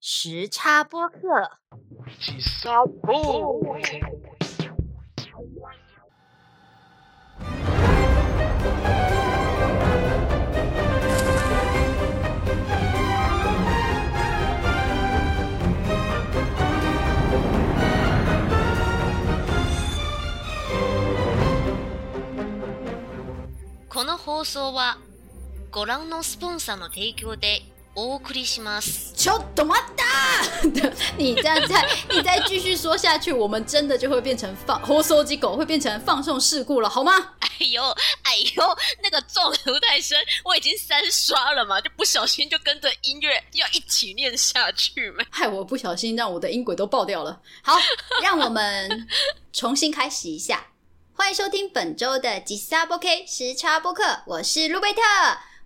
时差播客。この放送はご覧のスポンサーの提供でお送りします。ちょっと待った！你这样再你再继续说下去，我们真的就会变成放放送机狗，会变成放送事故了，好吗？哎呦，哎呦，那个重读太深，我已经三刷了嘛，就不小心就跟着音乐要一起念下去嘛。害我不小心让我的音轨都爆掉了。好，让我们重新开始一下。欢迎收听本周的吉萨播 K 时差播客，我是路贝特，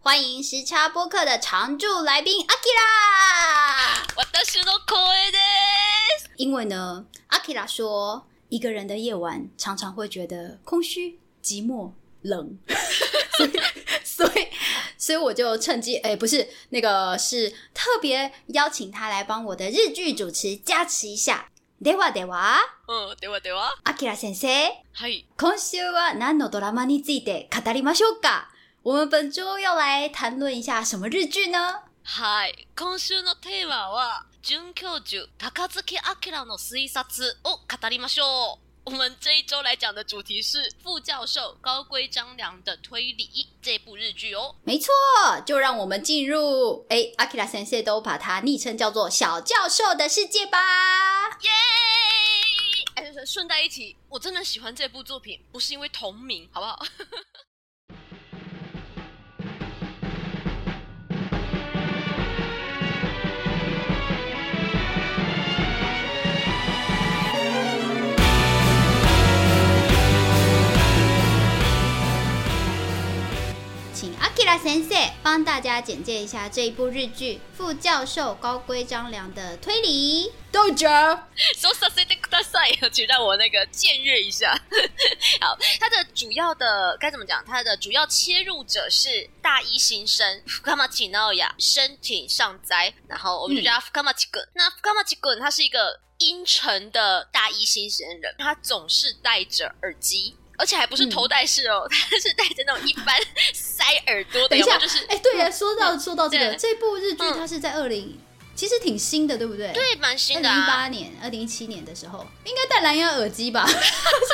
欢迎时差播客的常驻来宾阿 k 拉。私の声です。因为呢，阿 k 拉说，一个人的夜晚常常会觉得空虚、寂寞、冷，所以，所以，所以我就趁机，哎、不是那个，是特别邀请他来帮我的日剧主持加持一下。ではでは、うん、ではでは。アキラ先生，はい。今週は何のドラマについて語りましょうか？ 我们本周要来谈论一下什么日剧呢？はい。今週のテーマは、准教授高月明の推察を語りましょう。我们这一周来讲的主题是副教授高龟张良的推理这部日剧哦。没错，就让我们进入哎，阿基拉先生都把它昵称叫做小教授的世界吧。耶！哎，顺带一提，我真的喜欢这部作品，不是因为同名，好不好？ 请阿基拉先生帮大家简介一下这一部日剧副教授高龟张良的推理。豆角，说させてください，请让我那个僭越一下。好，它的主要的该怎么讲？它的主要切入者是大一新生福卡马奇诺亚申请上斋，然后我们就叫他福卡马奇滚。那福卡马奇滚他是一个阴沉的大一新鲜人，他总是戴着耳机。 而且还不是头戴式哦，他是戴着那种一般塞耳朵的，等一下，就是哎，对呀，说到说到这个，这部日剧嗯它是在二零，其实挺新的，对不对？。对蛮新的二零一。八年、二零一七年的时候，应该戴蓝牙耳机吧？是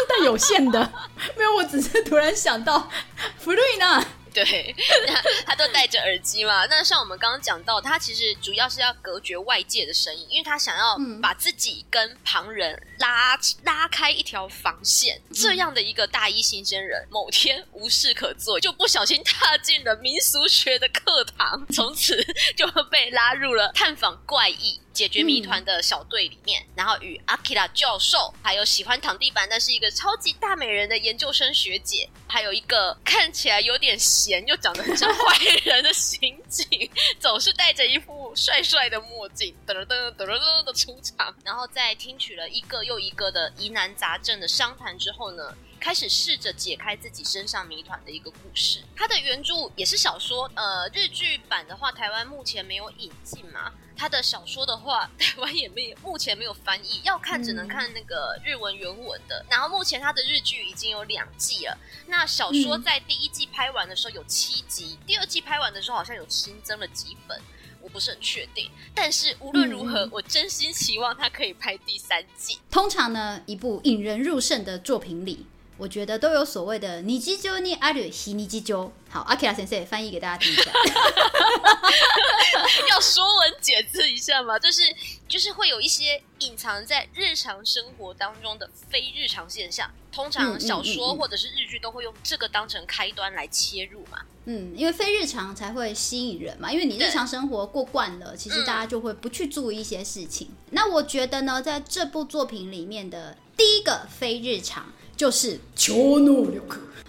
戴有线的，没有，我只是突然想到，福瑞呢？对，那 他都戴着耳机嘛。那像我们刚刚讲到，他其实主要是要隔绝外界的声音，因为他想要嗯把自己跟旁人拉拉开一条防线。这样的一个大一新鲜人，某天无事可做，就不小心踏进了民俗学的课堂，从此就被拉入了探访怪异。解决谜团的小队里面，然后与阿 r a 教授，还有喜欢躺地板但是一个超级大美人的研究生学姐，还有一个看起来有点闲又长得很像坏人的刑警，总是戴着一副帅帅的墨镜，噔噔噔噔噔的出场。然后在听取了一个又一个的疑难杂症的商谈之后呢，开始试着解开自己身上谜团的一个故事。它的原著也是小说，呃，日剧版的话，台湾目前没有引进嘛。它的小说的话，台湾也没有，目前没有翻译，要看只能看那个日文原文的。然后目前它的日剧已经有两季了。那小说在第一季拍完的时候有七集，第二季拍完的时候好像有新增了几本。我不是很确定，但是无论如何，嗯我真心期望它可以拍第三季。通常呢，一部引人入胜的作品里，我觉得都有所谓的“你基究你阿吕西你基究”。好，阿 k i 先生翻译给大家听一下。要说文解字一下嘛，就是就是会有一些隐藏在日常生活当中的非日常现象。通常小说或者是日剧都会用这个当成开端来切入嘛。嗯，因为非日常才会吸引人嘛，因为你日常生活过惯了，其实大家就会不去注意一些事情。那我觉得呢，在这部作品里面的第一个非日常就是超能力。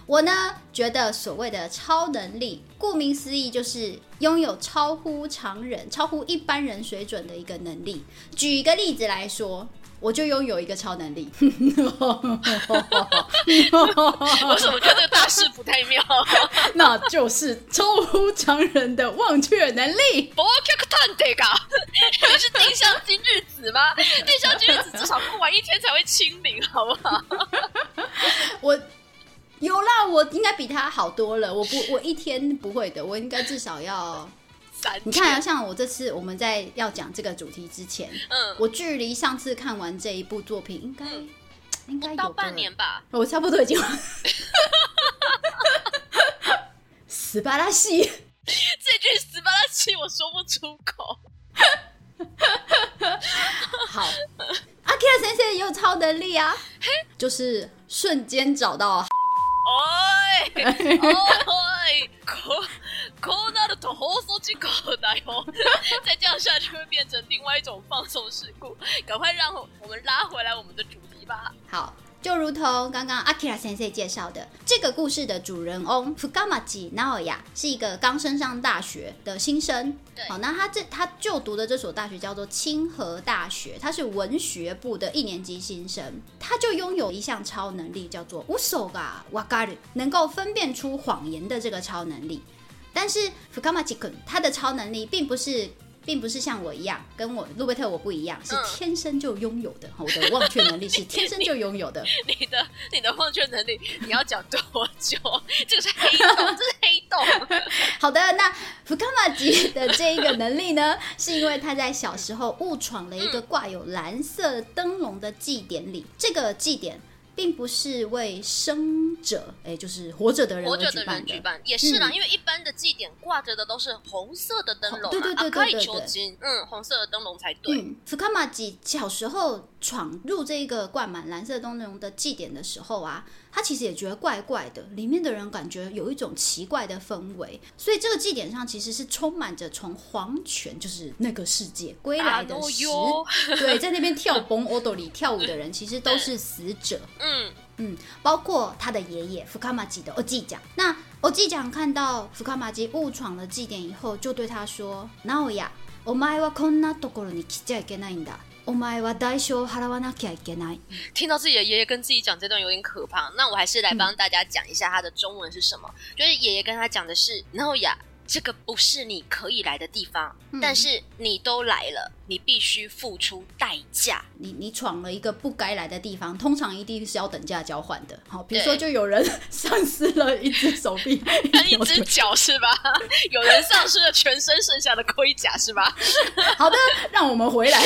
我呢觉得所谓的超能力，顾名思义就是拥有超乎常人、超乎一般人水准的一个能力。举一个例子来说，我就拥有一个超能力。我怎么觉得这个大事不太妙？那就是超乎常人的忘却能力。我看探这个，你是定向今日子吗？定向今日子至少过完一天才会清零，好不好？我有啦，我应该比他好多了。我不，我一天不会的，我应该至少要。三你看啊，像我这次我们在要讲这个主题之前，嗯，我距离上次看完这一部作品，应该、应该有个不到半年吧。我差不多已经死巴拉西。这句死巴拉气我说不出口。好，阿 k i 先生也有超能力啊，就是瞬间找到。おいおい ここうなると放送事故だよ。再这样下去会变成另外一种放送事故，赶快让我们拉回来我们的主题吧。好，就如同刚刚 Akira 先生介绍的，这个故事的主人翁 Fukamaji Naoya 是一个刚升上大学的新生。对好，那他这他就读的这所大学叫做清河大学，他是文学部的一年级新生，他就拥有一项超能力，叫做 Usoga Wagaru，能够分辨出谎言的这个超能力。 但是 Fukamaji kun 他的超能力并不是。并不是像我一样，跟我路贝特我不一样，是嗯天生就拥有的。我的忘却能力是天生就拥有的。你的你的忘却能力，你要讲多久？这个是黑洞，这是黑洞。好的，那福卡玛吉的这一个能力呢，是因为他在小时候误闯了一个挂有蓝色灯笼的祭典里。这个祭典并不是为生者，哎，就是活着的人活着而举办的。的人举办也是啦，嗯因为一般的祭典挂着的都是红色的灯笼、啊，对对对可以求金，嗯，红色的灯笼才对。嗯，福卡玛吉小时候闯入这个灌满蓝色灯笼的祭典的时候啊，他其实也觉得怪怪的，里面的人感觉有一种奇怪的氛围，所以这个祭典上其实是充满着从黄泉，就是那个世界归来的啊十，哟对，在那边跳蹦 o d o 里跳舞的人，其实都是死者。嗯，嗯，包括他的爷爷福卡玛吉的欧吉奖。那欧吉奖看到福卡玛吉误闯了祭典以后，就对他说：“直也，お前はこんなところに来ちゃいけないんだ。 お前は代償を払わなきゃいけない。听到自己的爷爷跟自己讲这段有点可怕，那我还是来帮大家讲一下他的中文是什么。就是爷爷跟他讲的是，然后呀，这个不是你可以来的地方，嗯但是你都来了， 你必须付出代价。你你闯了一个不该来的地方，通常一定是要等价交换的。好，比如说就有人 丧失了一只手臂，一只脚是吧？有人丧失了全身剩下的盔甲是吧？好的，让我们回来。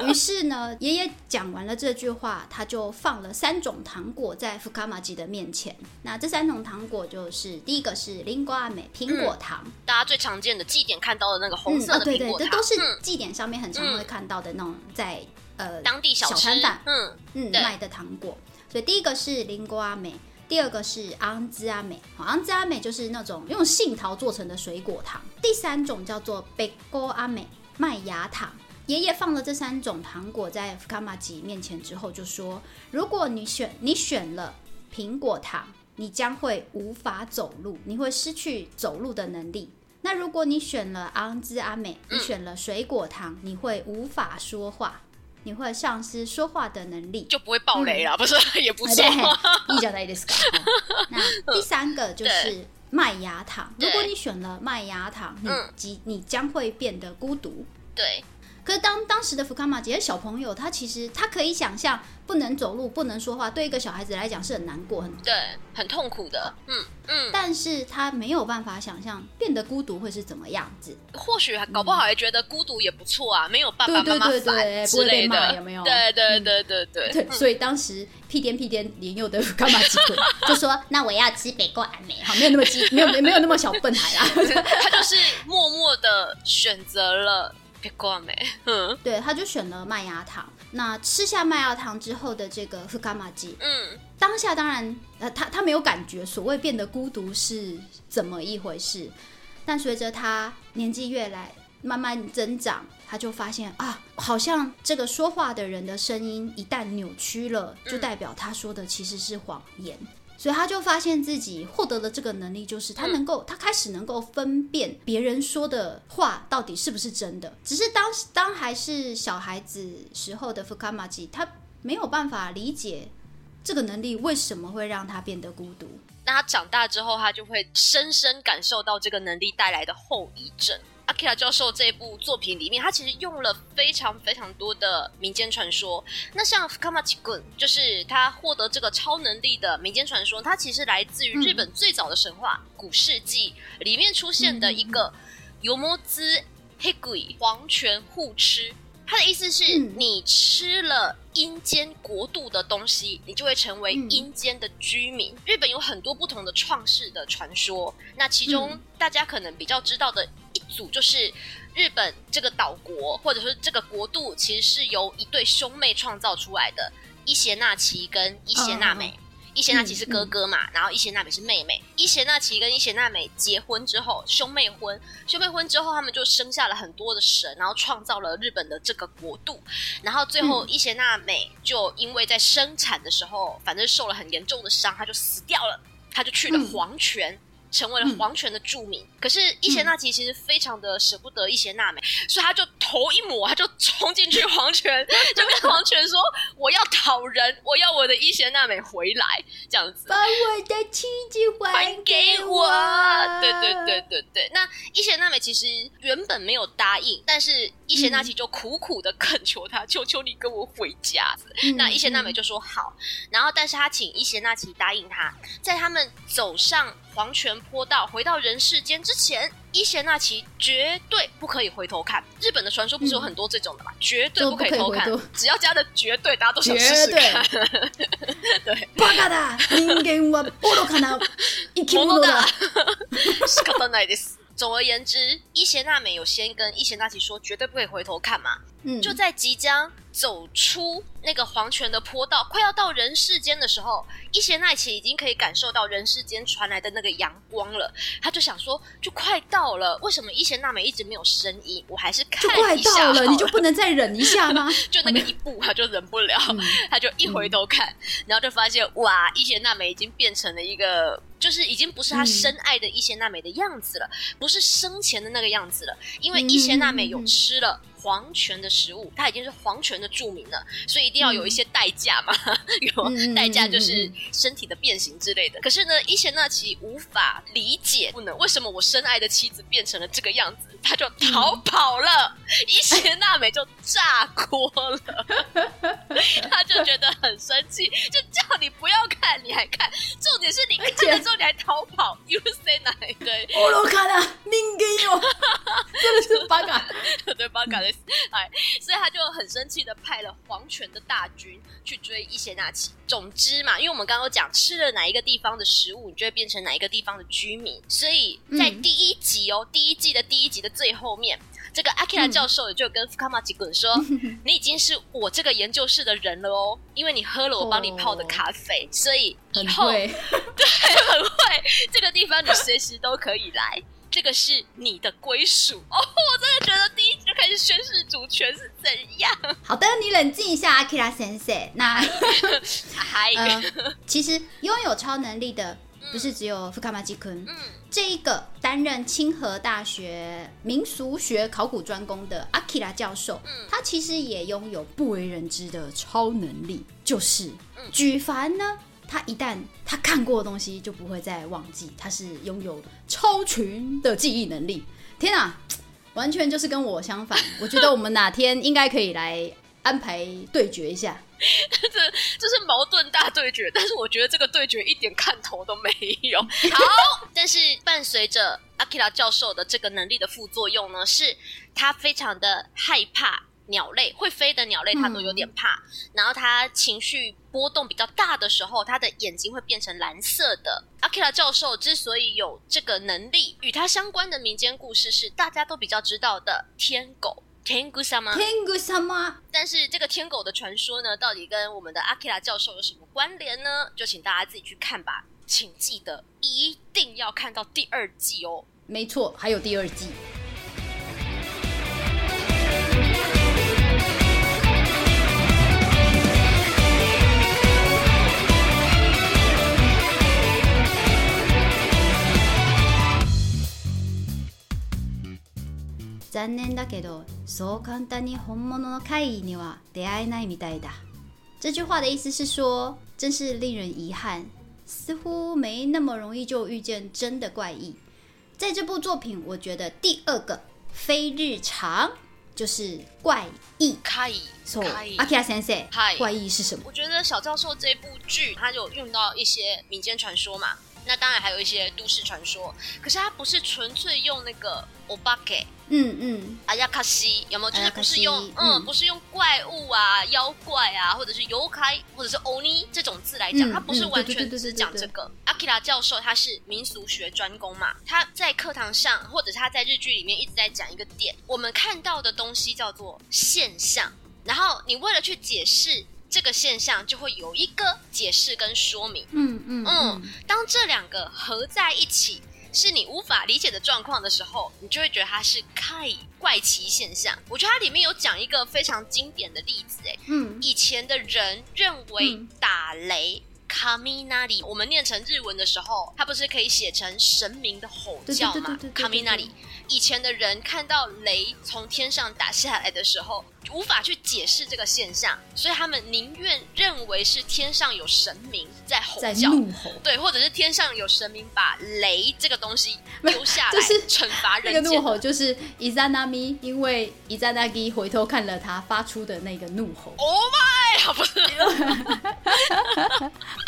于是呢，爷爷讲完了这句话，他就放了三种糖果在福卡玛吉的面前。那这三种糖果就是第一个是林瓜美苹果糖，大家最常见的祭典看到的那个红色对对的苹果，糖，这都是嗯祭典上面很常会看到的那种在呃当地小吃摊贩嗯，嗯卖的糖果。所以第一个是林瓜阿美，第二个是昂兹阿美，好昂兹阿美就是那种用杏桃做成的水果糖。第三种叫做贝果阿美麦芽糖。爷爷放了这三种糖果在福卡玛吉面前之后，就说：如果你选你选了苹果糖，你将会无法走路，你会失去走路的能力。那如果你选了昂兹阿美，你选了水果糖，你会无法说话，你会丧失说话的能力。就不会爆雷啦，不是也不啊错。对，いいじゃないですか。哦那第三个就是麦芽糖，对如果你选了麦芽糖，你嗯即你将会变得孤独。对， 可是当当时的福卡玛吉的小朋友，他其实他可以想象不能走路、不能说话，对一个小孩子来讲是很难过、很对，很痛苦的。嗯嗯，但是他没有办法想象变得孤独会是怎么样子。或许还搞不好还觉得孤独也不错啊，没有爸爸妈妈对对对对烦之类的，有没有对对嗯对对对对，所以当时屁颠屁颠年幼的福卡玛吉滚就说：“那我要吃北瓜安美。”好，没有那么鸡，没有没有那么小笨孩啦。他就是默默的选择了别挂没，嗯 对，他就选了麦芽糖。那吃下麦芽糖之后的这个福卡玛吉，嗯，当下当然，呃，他他没有感觉所谓变得孤独是怎么一回事，但随着他年纪越来慢慢增长，他就发现啊，好像这个说话的人的声音一旦扭曲了，就代表他说的其实是谎言。所以他就发现自己获得了这个能力，就是他能够，他开始能够分辨别人说的话到底是不是真的。只是当当还是小孩子时候的福卡玛吉，他没有办法理解这个能力为什么会让他变得孤独。那他长大之后，他就会深深感受到这个能力带来的后遗症。阿基拉教授这部作品里面，他其实用了非常非常多的民间传说。那像福卡玛奇滚，就是他获得这个超能力的民间传说，它其实来自于日本最早的神话《古世纪》里面出现的一个尤摩兹黑鬼黄泉互吃。他的意思是你吃了阴间国度的东西，你就会成为阴间的居民。日本有很多不同的创世的传说，那其中大家可能比较知道的一组就是日本这个岛国，或者说这个国度，其实是由一对兄妹创造出来的，伊邪那岐跟伊邪那美。伊邪那岐是哥哥嘛，然后伊邪那美是妹妹。伊邪那岐跟伊邪那美结婚之后，兄妹婚，兄妹婚之后，他们就生下了很多的神，然后创造了日本的这个国度。然后最后伊邪那美就因为在生产的时候，反正受了很严重的伤，她就死掉了，她就去了黄泉。成为了黄泉的著名，可是伊邪那岐其实非常的舍不得伊邪那美，所以他就头一抹，他就冲进去黄泉，就跟黄泉说：“我要讨人，我要我的伊邪那美回来。”这样子，把我的妻子还给我。对对对对对，那伊邪那美其实原本没有答应，但是伊邪那岐就苦苦的恳求他：“求求你跟我回家。”那伊邪那美就说好，然后但是他请伊邪那岐答应他，在他们走上。黄泉坡道回到人世间之前，伊邪那岐绝对不可以回头看。日本的传说不是有很多这种的吗？绝对不可以偷看，只要加的绝对，大家都想试试看。对，バカだ。人間は愚かな生き物だ。仕方ないです。总而言之，伊邪那美有先跟伊邪那岐说，绝对不可以回头看嘛。 嗯，就在即将走出那个黄泉的坡道，快要到人世间的时候，伊邪那岐已经可以感受到人世间传来的那个阳光了。他就想说，就快到了，为什么伊邪娜美一直没有声音？我还是看一下。就快到了，你就不能再忍一下吗？就那个一步，他就忍不了，他就一回头看，然后就发现，哇，伊邪娜美已经变成了一个，就是已经不是他深爱的伊邪那美的样子了，不是生前的那个样子了，因为伊邪那美有吃了。黄泉的食物，它已经是黄泉的著名了，所以一定要有一些代价嘛，有代价就是身体的变形之类的。可是呢，伊邪那岐无法理解，不能为什么我深爱的妻子变成了这个样子，他就逃跑了，伊邪那美就炸锅了，他就觉得很生气，就叫你不要看，你还看，重点是你看了之后你还逃跑，You say 哪一对？我都看了，命给我，真的是八嘎，对八嘎的。哎，所以他就很生气的派了黄泉的大军去追伊邪那岐。总之嘛，因为我们刚刚讲吃了哪一个地方的食物，你就会变成哪一个地方的居民。所以在第一集哦，第一季的第一集的最后面，这个阿基拉教授就跟福卡玛吉滚说：“你已经是我这个研究室的人了哦，因为你喝了我帮你泡的咖啡，所以以后 对很会这个地方，你随时都可以来。”这个是你的归属哦！我真的觉得第一集就开始宣誓主权是怎样？好的，你冷静一下，阿基拉先生。那 还其实拥有超能力的不是只有福卡马基坤，嗯，这一个担任清河大学民俗学考古专攻的阿基拉教授，嗯，他其实也拥有不为人知的超能力，就是举凡呢。他一旦他看过的东西就不会再忘记，他是拥有超群的记忆能力。天啊，完全就是跟我相反。我觉得我们哪天应该可以来安排对决一下。这这是矛盾大对决，但是我觉得这个对决一点看头都没有。好，但是伴随着阿基拉教授的这个能力的副作用呢，是他非常的害怕。鸟类会飞的鸟类，它都有点怕。然后它情绪波动比较大的时候，它的眼睛会变成蓝色的。阿基拉教授之所以有这个能力，与他相关的民间故事是大家都比较知道的天狗天狗什么天狗什么。但是这个天狗的传说呢，到底跟我们的阿基拉教授有什么关联呢？就请大家自己去看吧。请记得一定要看到第二季哦。没错，还有第二季。残念だけど、そう簡単に本物の怪異には出会えないみたいだ。这句话的意思是说，真是令人遗憾，似乎没那么容易就遇见真的怪异。在这部作品，我觉得第二个非日常就是怪异。可以，そう可以。阿基拉先生はい，怪异是什么？我觉得小教授这部剧，它有用到一些民间传说嘛， 那当然还有一些都市传说，可是它不是纯粹用那个 o b a k 嗯嗯，阿亚卡西有没有？就是不是用嗯，嗯不是用怪物啊、妖怪啊，或者是游开，或者是欧尼这种字来讲，嗯它不是嗯完全只讲这个。阿基拉教授他是民俗学专攻嘛，他在课堂上或者是他在日剧里面一直在讲一个点，我们看到的东西叫做现象，然后你为了去解释这个现象，就会有一个解释跟说明。嗯嗯嗯，当这两个合在一起，是你无法理解的状况的时候，你就会觉得它是怪怪奇现象。我觉得它里面有讲一个非常经典的例子，哎，嗯以前的人认为嗯打雷。卡米纳里，我们念成日文的时候，它不是可以写成神明的吼叫吗？卡米纳里，以前的人看到雷从天上打下来的时候，无法去解释这个现象，所以他们宁愿认为是天上有神明在吼在叫，怒吼。对，或者是天上有神明把雷这个东西丢下来，就是惩罚那个怒。吼就是伊扎纳咪，因为伊扎纳基回头看了他发出的那个怒吼。Oh my！不是，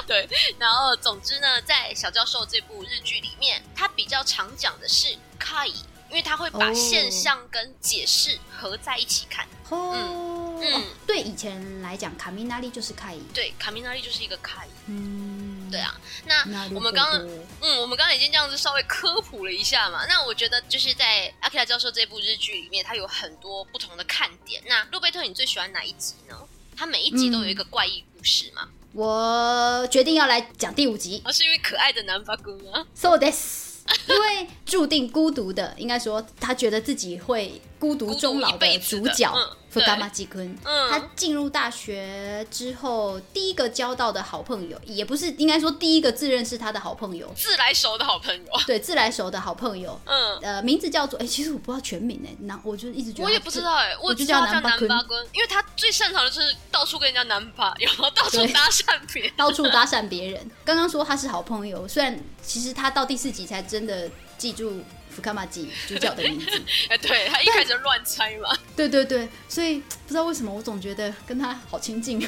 对，然后总之呢，在小教授这部日剧里面，他比较常讲的是 kai，因为他会把哦现象跟解释合在一起看。哦，嗯哦对以前来讲，卡米纳利就是凯伊。对，卡米纳利就是一个卡伊。嗯，对，啊，那那我们刚刚嗯，我们刚刚已经这样子稍微科普了一下嘛。那我觉得就是在阿克拉教授这部日剧里面，它有很多不同的看点。那路贝特，你最喜欢哪一集呢？它每一集都有一个怪异故事嘛？我决定要来讲第五集。而、是因为可爱的南法姑吗？So this，因为注定孤独的，应该说他觉得自己会孤独终老的主角福冈马吉坤。嗯他进入大学之后，第一个交到的好朋友，也不是应该说第一个自认是他的好朋友，自来熟的好朋友。对，自来熟的好朋友。嗯，呃，名字叫做哎、其实我不知道全名哎，那我就一直觉得我也不知道哎、我我就叫叫南巴坤南巴坤，因为他最擅长的就是到处跟人家南巴，然后到处搭讪别人。到处搭讪别人。刚刚说他是好朋友，虽然其实他到第四集才真的记住福卡马吉主角的名字。哎，对他一开始乱猜嘛。对对对，所以不知道为什么我总觉得跟他好亲近。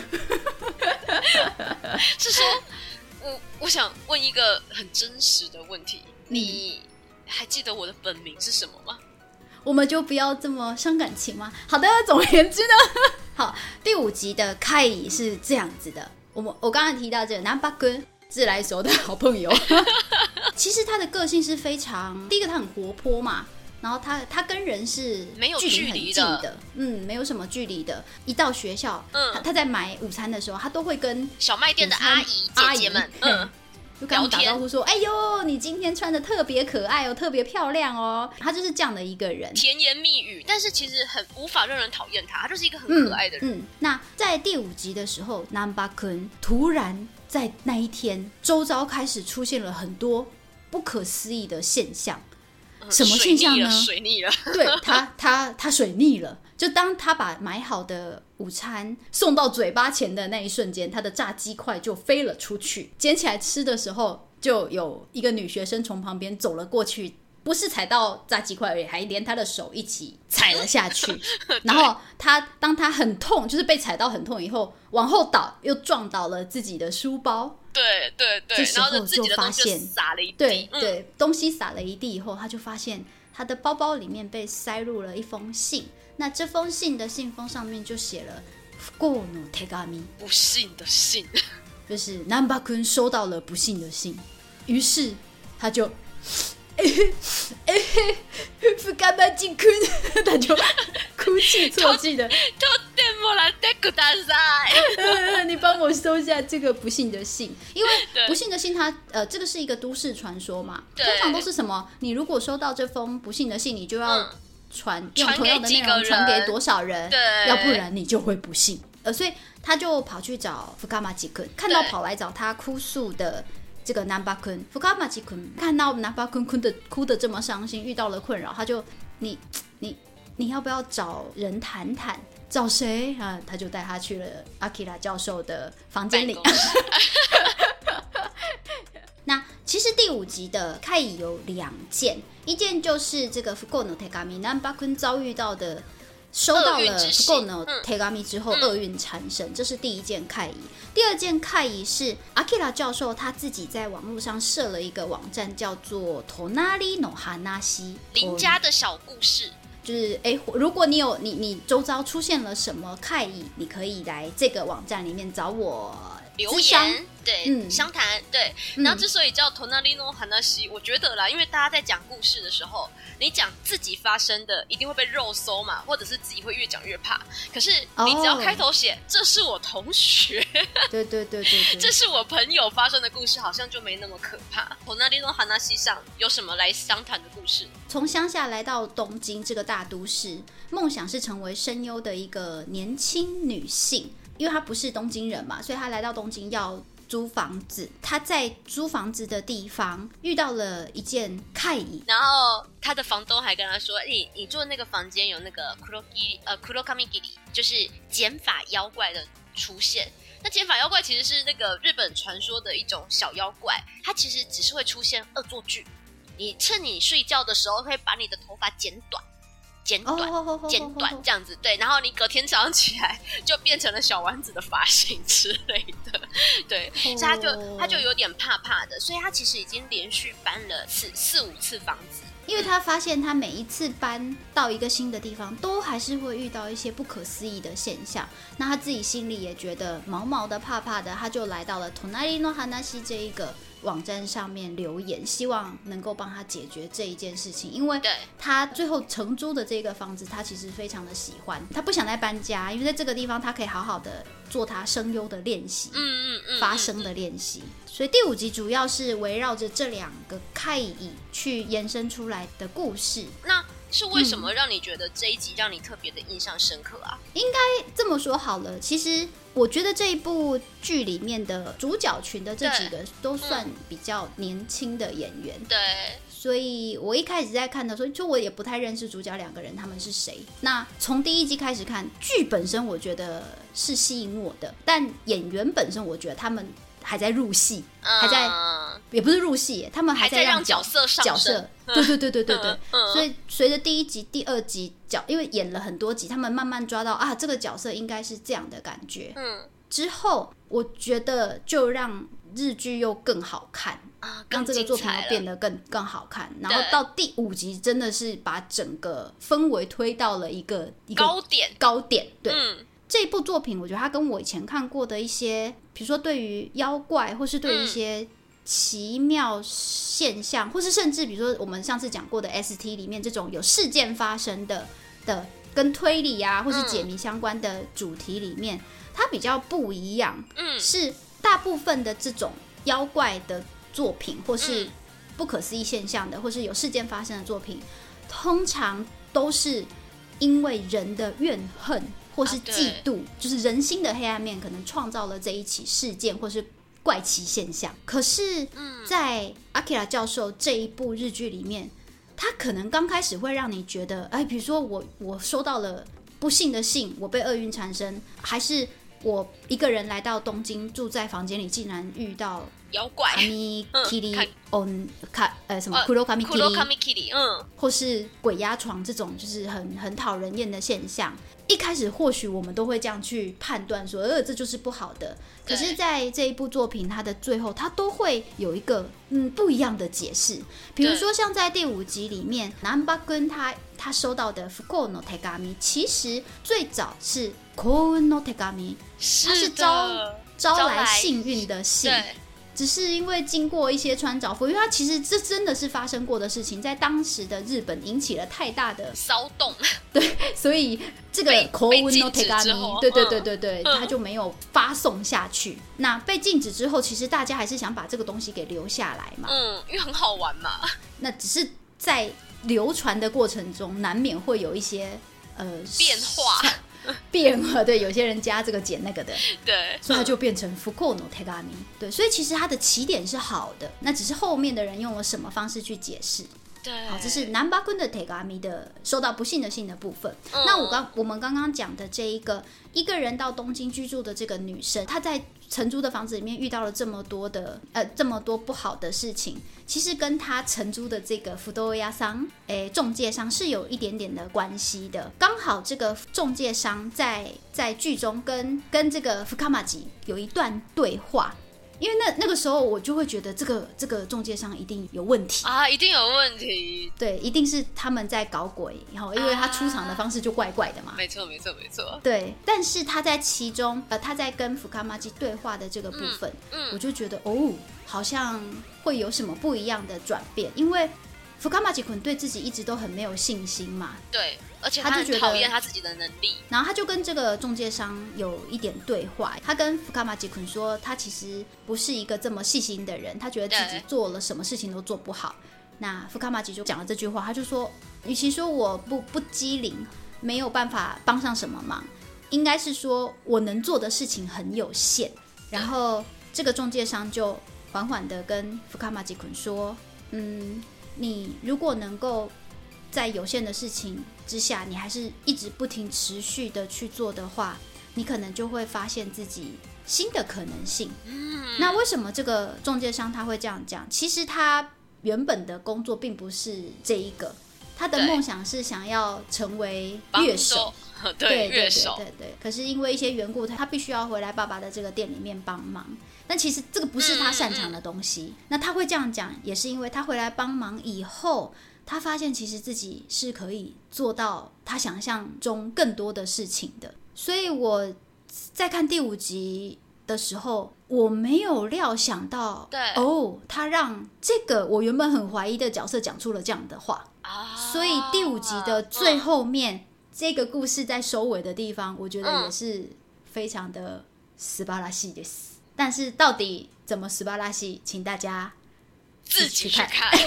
是说，我我想问一个很真实的问题，你还记得我的本名是什么吗？我们就不要这么伤感情吗？好的，总而言之呢，好，第五集的凯伊是这样子的。我们我刚刚提到这个南巴根自来熟的好朋友，其实他的个性是非常，第一个他很活泼嘛。然后他他跟人是没有距离很近的，嗯，没有什么距离的。一到学校，嗯他他在买午餐的时候，他都会跟小卖店的阿姨阿姨姐姐们，嘿嗯，就跟他们打招呼说：“哎呦，你今天穿的特别可爱哦，特别漂亮哦。”他就是这样的一个人。甜言蜜语，但是其实很无法让人讨厌他，他就是一个很嗯可爱的人。嗯，那在第五集的时候，南巴坤突然在那一天，周遭开始出现了很多不可思议的现象。嗯什么现象呢水逆了，水逆了。对他，他他水逆了。就当他把买好的午餐送到嘴巴前的那一瞬间，他的炸鸡块就飞了出去。捡起来吃的时候，就有一个女学生从旁边走了过去，不是踩到炸鸡块而已，还连他的手一起踩了下去。然后他当他很痛，就是被踩到很痛以后，往后倒，又撞倒了自己的书包。对对对这，时候然后就发现撒了一地。嗯，对对，东西撒了一地以后，他就发现他的包包里面被塞入了一封信。那这封信的信封上面就写了“不幸の手紙不幸的信，”，就是南巴坤收到了不幸的信。于是他就，哎嘿，不干巴进坤，他就哭泣啜泣的，とてもらってください。呃你帮我收下这个不幸的信，因为对不幸的信它呃，这个是一个都市传说嘛，对通常都是什么？你如果收到这封不幸的信，你就要嗯传、用传给同样的内几个容传给人多少人，对要不然你就会不幸。呃，所以他就跑去找福卡马吉坤，看到对跑来找他哭诉的。 这个南巴坤，福卡马吉坤看到南巴坤坤的哭的这么伤心，遇到了困扰，他就你你你要不要找人谈谈？找谁啊？他就带他去了阿基拉教授的房间里。那其实第五集的开乙有两件，一件就是这个福过诺泰嘎米南巴坤遭遇到的，收到了福过诺泰嘎米之后厄运缠身，这是第一件开乙。第二件开乙是阿基拉教授他自己在网络上设了一个网站，叫做托纳里诺哈纳西邻家的小故事。就是哎，如果你有你你周遭出现了什么快意，你可以来这个网站里面找我。留言，对，嗯，相谈，对。然后之所以叫 Tonalino Hanashi，我觉得啦，因为大家在讲故事的时候，你讲自己发生的，一定会被肉搜嘛，或者是自己会越讲越怕。可是你只要开头写这是我同学，对对对对，这是我朋友发生的故事，好像就没那么可怕。Tonalino Hanashi 上有什么来相谈的故事？从乡下来到东京这个大都市，梦想是成为声优的一个年轻女性。因为她不是东京人嘛，所以她来到东京要租房子。他在租房子的地方遇到了一件怪异，然后他的房东还跟他说：“你你住的那个房间有那个 kuroki 呃 kurokamigiri，就是减法妖怪的出现。那减法妖怪其实是那个日本传说的一种小妖怪，它其实只是会出现恶作剧。”你趁你睡觉的时候，可以把你的头发剪短，剪短，剪短这样子，对。然后你隔天早上起来，就变成了小丸子的发型之类的，对。所以他就他就有点怕怕的，所以他其实已经连续搬了四四五次房子，因为他发现他每一次搬到一个新的地方，都还是会遇到一些不可思议的现象。那他自己心里也觉得毛毛的、怕怕的，他就来到了 Tonari no Hanashi 这一个。网站上面留言，希望能够帮他解决这一件事情，因为他最后承租的这个房子，他其实非常的喜欢，他不想再搬家，因为在这个地方他可以好好的做他声优的练习，嗯嗯嗯，发声的练习。所以第五集主要是围绕着这两个开以去延伸出来的故事。那是为什么让你觉得这一集让你特别的印象深刻啊？应该这么说好了，其实。我觉得这一部剧里面的主角群的这几个都算比较年轻的演员，对，所以我一开始在看的时候，就我也不太认识主角两个人他们是谁。那从第一季开始看剧本身，我觉得是吸引我的，但演员本身，我觉得他们。还在入戏，还在，也不是入戏，他们还在让角色上角色，对对对对对对。所以随着第一集、第二集角，因为演了很多集，他们慢慢抓到啊，这个角色应该是这样的感觉。嗯，之后我觉得就让日剧又更好看啊，让这个作品又变得更更好看。然后到第五集，真的是把整个氛围推到了一个一个高点，高点。对。这部作品，我觉得它跟我以前看过的一些，比如说对于妖怪，或是对于一些奇妙现象，或是甚至比如说我们上次讲过的 ST 里面这种有事件发生的的跟推理啊，或是解谜相关的主题里面，它比较不一样。嗯，是大部分的这种妖怪的作品，或是不可思议现象的，或是有事件发生的作品，通常都是因为人的怨恨。或是嫉妒，就是人心的黑暗面，可能创造了这一起事件，或是怪奇现象。可是，在阿基拉教授这一部日剧里面，他可能刚开始会让你觉得，哎，比如说我我收到了不幸的信，我被厄运缠身，还是我一个人来到东京，住在房间里，竟然遇到。妖怪，卡米基里，on 卡呃什么库洛卡米基里，嗯，或是鬼压床这种，就是很很讨人厌的现象。一开始或许我们都会这样去判断，说呃这就是不好的。可是，在这一部作品它的最后，它都会有一个嗯不一样的解释。比如说像在第五集里面，南巴根他他收到的 fukono tegami，其实最早是 kono tegami，它是招招来幸运的信。只是因为经过一些穿凿附，因为它其实这真的是发生过的事情，在当时的日本引起了太大的骚动，对，所以这个 Koun no Tegami，对对对对对，他就没有发送下去。那被禁止之后，其实大家还是想把这个东西给留下来嘛，嗯，因为很好玩嘛。那只是在流传的过程中，难免会有一些呃变化。变了，对，有些人加这个减那个的，对，所以它就变成 Fukuno Tegami，对，所以其实它的起点是好的，那只是后面的人用了什么方式去解释。对，好，这是南巴坤的 take 阿米的收到不幸的信的部分。嗯那我刚我们刚刚讲的这一个一个人到东京居住的这个女生，她在承租的房子里面遇到了这么多的呃这么多不好的事情，其实跟她承租的这个福多亚商诶中介商是有一点点的关系的。刚好这个中介商在在剧中跟跟这个福卡玛吉有一段对话。因为那那个时候我就会觉得这个这个中介商一定有问题，啊，一定有问题。对，一定是他们在搞鬼，然后因为他出场的方式就怪怪的嘛。没错，没错，没错。对，但是他在其中，呃，他在跟福卡玛基对话的这个部分，嗯我就觉得哦，好像会有什么不一样的转变，因为福卡玛吉坤对自己一直都很没有信心嘛，对，而且他就觉得讨厌他自己的能力。然后他就跟这个中介商有一点对话，他跟福卡玛吉坤说，他其实不是一个这么细心的人，他觉得自己做了什么事情都做不好。那福卡玛吉就讲了这句话，他就说，与其说我不不机灵，没有办法帮上什么忙，应该是说我能做的事情很有限。然后这个中介商就缓缓的跟福卡玛吉坤说，嗯，你如果能够在有限的事情之下，你还是一直不停持续的去做的话，你可能就会发现自己新的可能性。嗯，那为什么这个中介商他会这样讲？其实他原本的工作并不是这一个，他的梦想是想要成为乐手。手，对 对，对乐手对，对对。可是因为一些缘故，他他必须要回来爸爸的这个店里面帮忙。但其实这个不是他擅长的东西。那他会这样讲，也是因为他回来帮忙以后，他发现其实自己是可以做到他想象中更多的事情的。所以我在看第五集的时候，我没有料想到，对哦，他让这个我原本很怀疑的角色讲出了这样的话。啊，所以第五集的最嗯后面，这个故事在收尾的地方，我觉得嗯也是非常的斯巴拉西的死。但是到底怎么十八拉西，请大家自己去去看。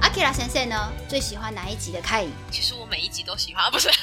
阿 k a 先生呢最喜欢哪一集的凯伊？其实我每一集都喜欢，啊不是、啊，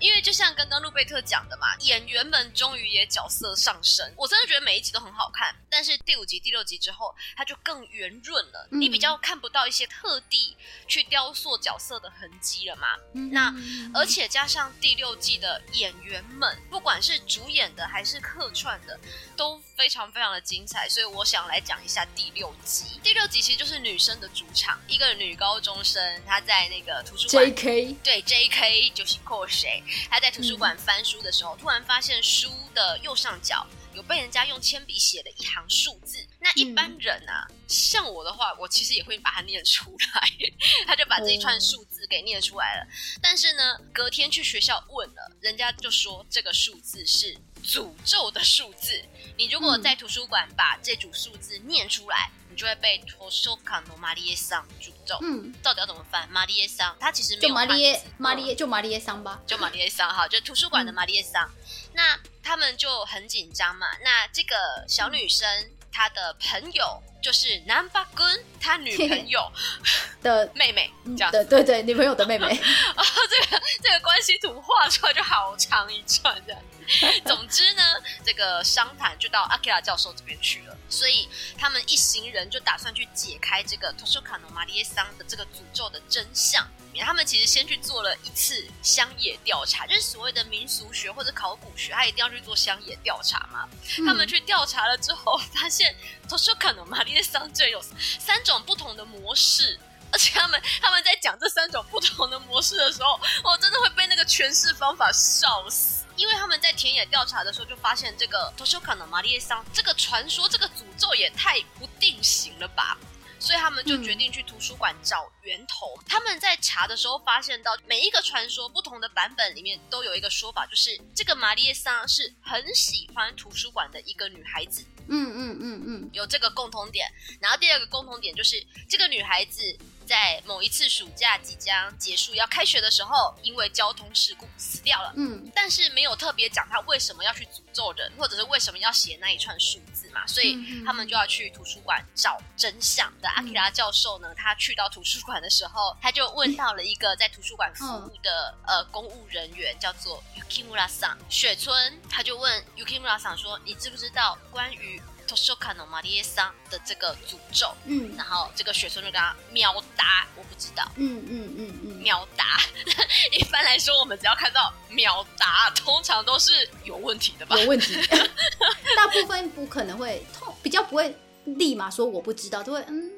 因为就像刚刚路贝特讲的嘛，演员们终于也角色上升。我真的觉得每一集都很好看，但是第五集、第六集之后，它就更圆润了，嗯你比较看不到一些特地去雕塑角色的痕迹了嘛。那而且加上第六季的演员们，不管是主演的还是客串的，都非常非常的精彩，所以我想来讲一下第六集。第六集其实就是女生的主场，一个女高中生，她在那个图书馆 J.K. 对，J.K. 就是扣谁？他在图书馆翻书的时候，突然发现书的右上角有被人家用铅笔写了一行数字。那一般人啊，像我的话，我其实也会把它念出来。他就把这一串数字给念出来了。但是呢，隔天去学校问了，人家就说这个数字是诅咒的数字。你如果在图书馆把这组数字念出来，你就会被托索卡诺玛利耶桑诅咒。嗯，到底要怎么翻？玛利耶桑，他其实没就有汉玛利耶，玛利耶就玛利耶桑吧。就玛利耶桑哈，就图书馆的玛利耶桑。那他们就很紧张嘛。那这个小女生她的朋友就是南巴根，她女朋友 的 妹妹这样。对对对，女朋友的妹妹。哦，这个这个关系图画出来就好长一串这样。总之呢，这个商谈就到阿基拉教授这边去了，所以他们一行人就打算去解开这个托修卡诺玛丽耶桑的这个诅咒的真相。他们其实先去做了一次乡野调查，就是所谓的民俗学或者考古学，他一定要去做乡野调查嘛。他们去调查了之后，发现托修卡诺玛丽耶桑这有三种不同的模式。而且他们他们在讲这三种不同的模式的时候，我真的会被那个诠释方法笑死。因为他们在田野调查的时候就发现，这个托修卡的玛丽耶桑这个传说、这个诅咒也太不定型了吧。所以他们就决定去图书馆找源头。他们在查的时候发现到，每一个传说不同的版本里面都有一个说法，就是这个玛丽耶桑是很喜欢图书馆的一个女孩子。嗯嗯嗯嗯，有这个共同点。然后第二个共同点就是这个女孩子在某一次暑假即将结束要开学的时候，因为交通事故死掉了。嗯但是没有特别讲他为什么要去诅咒人，或者是为什么要写那一串数字嘛，所以他们就要去图书馆找真相的。阿基拉教授呢，他去到图书馆的时候，他就问到了一个在图书馆服务的、呃公务人员，叫做 Yukimura 桑雪村，他就问 Yukimura 桑说：“你知不知道关于 Toshoka no Marie 桑的这个诅咒？”嗯然后这个学生就跟他秒答：“我不知道。”嗯嗯嗯嗯，秒答，一般来说，我们只要看到秒答，通常都是有问题的吧？有问题。大部分不可能会痛，比较不会立马说我不知道，都会嗯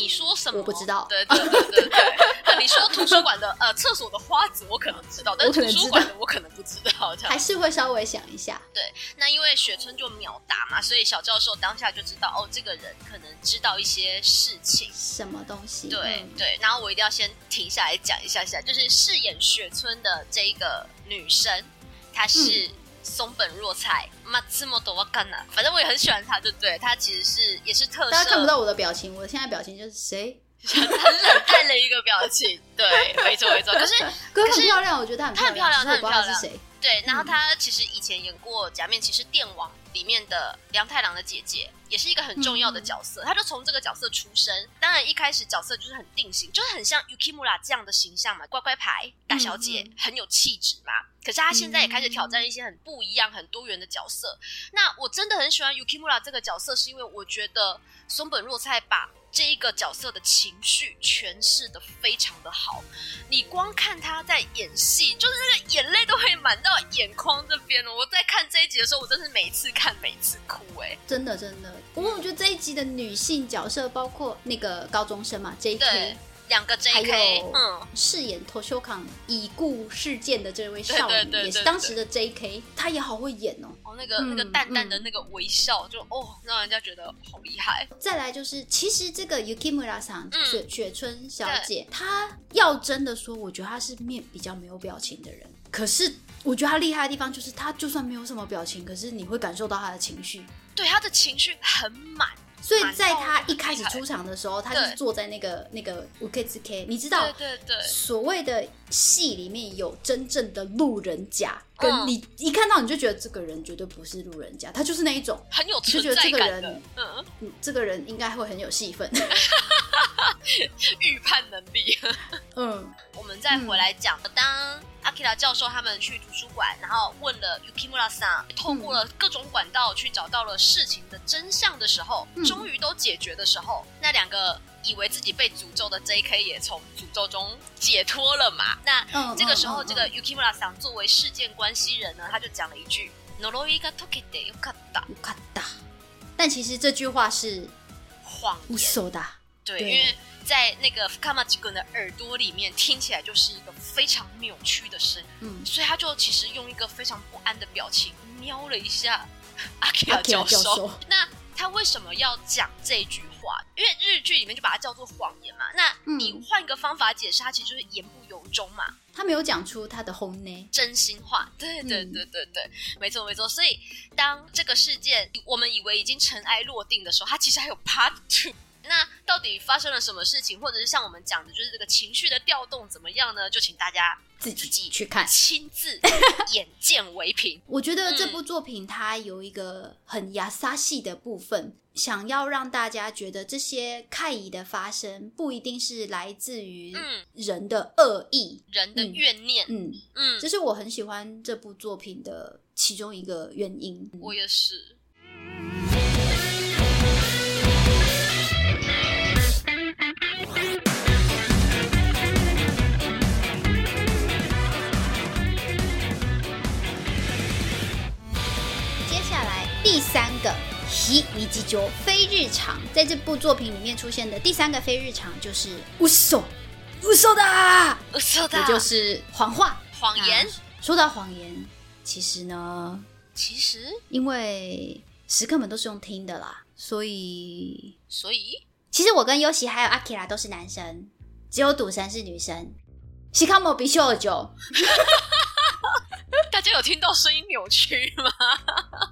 你说什么？我不知道对对对对对。那 你说图书馆的呃厕所的花子，我可能知道，但是图书馆的我可能不知道。还是会稍微想一下。对那因为雪村就秒答嘛，所以小教授当下就知道哦，这个人可能知道一些事情。什么东西？对、嗯对，然后我一定要先停下来讲一下下，就是饰演雪村的这一个女生，她是松本若菜 Matsumoto Wakana，反正我也很喜欢她，对不对？她其实是也是特色，大家看不到我的表情，我现在表情就是谁？很冷淡的一个表情，对，没错没错。可是可可是漂亮，我觉得她很漂亮她很漂亮是谁。对，然后她其实以前演过《假面骑士电王》里面的梁太郎的姐姐，也是一个很重要的角色。他就从这个角色出身，当然一开始角色就是很定型，就是很像 Yukimura 这样的形象嘛，乖乖牌大小姐，嗯很有气质嘛。可是他现在也开始挑战一些很不一样、很多元的角色。那我真的很喜欢 Yukimura 这个角色，是因为我觉得松本若菜把这一个角色的情绪诠释的非常的好。你光看他在演戏，就是那个眼泪都会满到眼眶这边了。我在看这一集的时候，我真是每次看每次哭、哎，真的真的，不过我觉得这一集的女性角色，包括那个高中生嘛，J.K. 两个 J.K. 有嗯，饰演 Toshokan 已故事件的这位少女，也是当时的 J.K.，她也好会演哦。哦，那个、嗯那个淡淡的那个微笑，就哦，让人家觉得好厉害。再来就是，其实这个 Yukimura 桑嗯雪雪村小姐，她要真的说，我觉得她是面比较没有表情的人。可是我觉得她厉害的地方就是，她就算没有什么表情，可是你会感受到她的情绪。对他的情绪很满，所以在他一开始出场的时候，他就是坐在那个那个 u k 之 k 你知道对对对，所谓的戏里面有真正的路人甲，跟嗯。你一看到你就觉得这个人绝对不是路人甲，他就是那一种，很有存就觉得这个在感的。人，嗯，嗯，这个人应该会很有戏份。预判能力。嗯。我们再回来讲，当阿 i a 教授他们去图书馆，然后问了 Yukimura 桑，透过了各种管道去找到了事情的真相的时候，嗯。终于都解决的时候，那两个以为自己被诅咒的 J.K. 也从诅咒中解脱了嘛？那嗯，这个时候，嗯这个 Yukimura 桑作为事件关系人呢，他就讲了一句 “Noroi ga tokete yokata”，乌卡达，但其实这句话是谎言。对，因为在那个 Fukamaji 君的耳朵里面听起来就是一个非常扭曲的声音。嗯，所以他就其实用一个非常不安的表情瞄了一下阿 k 阿 a 教授。教授，那他为什么要讲这句话？因为日剧里面就把它叫做谎言嘛。那嗯你换一个方法解释，它其实就是言不由衷嘛，他没有讲出他的轰呢，真心话。对对嗯对对对，没错没错。所以当这个事件我们以为已经尘埃落定的时候，它其实还有 Part Two。那到底发生了什么事情，或者是像我们讲的，就是这个情绪的调动怎么样呢？就请大家自自己己去看。亲自眼见为凭。我觉得这嗯部作品它有一个很亚沙系的部分，想要让大家觉得这些快意的发生不一定是来自于嗯人的恶意。人的嗯怨念，嗯，嗯，这是我很喜欢这部作品的其中一个原因。我也是。接下来第三个“ひ日常”非日常，在这部作品里面出现的第三个非日常就是“乌索，乌索的”，说的也就是谎话、谎言。那。说到谎言，其实呢，其实，因为时刻们都是用听的啦，所以所以？其实我跟优喜还有阿 k 拉都是男生，只有赌神是女生。西卡莫比秀酒，大家有听到声音扭曲吗？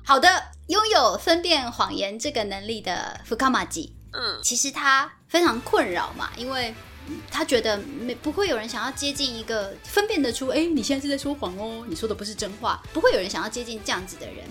好的，拥有分辨谎言这个能力的福卡玛吉，嗯。其实他非常困扰嘛，因为他觉得没不会有人想要接近一个分辨得出，哎，你现在是在说谎哦，你说的不是真话，不会有人想要接近这样子的人，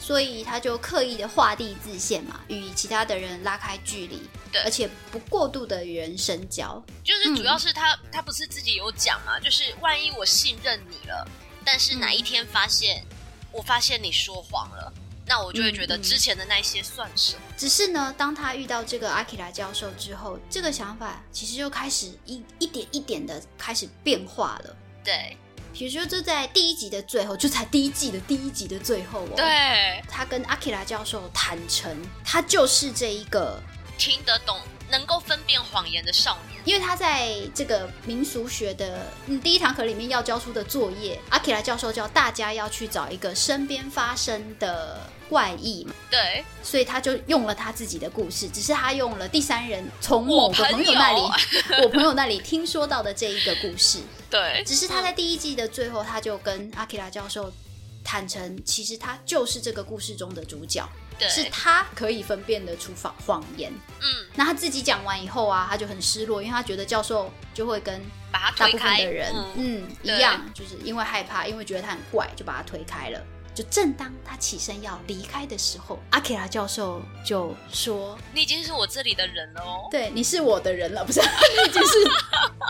所以他就刻意的画地自限嘛，与其他的人拉开距离，对。而且不过度的与人深交，就是主要是他、他不是自己有讲嘛，就是万一我信任你了，但是哪一天发现、我发现你说谎了，那我就会觉得之前的那些算什么？只是呢，当他遇到这个阿基拉教授之后，这个想法其实就开始一一点一点的开始变化了。对比如说，就在第一集的最后，就在第一季的第一集的最后哦，，对，他跟阿基拉教授坦诚，他就是这一个，听得懂，能够分辨谎言的少年。因为他在这个民俗学的嗯第一堂课里面要交出的作业，阿基拉教授叫大家要去找一个身边发生的怪异嘛。对，所以他就用了他自己的故事，只是他用了第三人从某个朋朋友那里友，我朋友那里听说到的这一个故事。对，只是他在第一季的最后，他就跟阿基拉教授坦诚，其实他就是这个故事中的主角，对，是他可以分辨得出谎谎言。嗯，那他自己讲完以后啊，他就很失落，因为他觉得教授就会跟把他大部分推开的人，嗯，嗯，一样，就是因为害怕，因为觉得他很怪，就把他推开了。就正当他起身要离开的时候，阿基拉教授就说你已经是我这里的人了哦：“。对，你是我的人了，不是？你已经是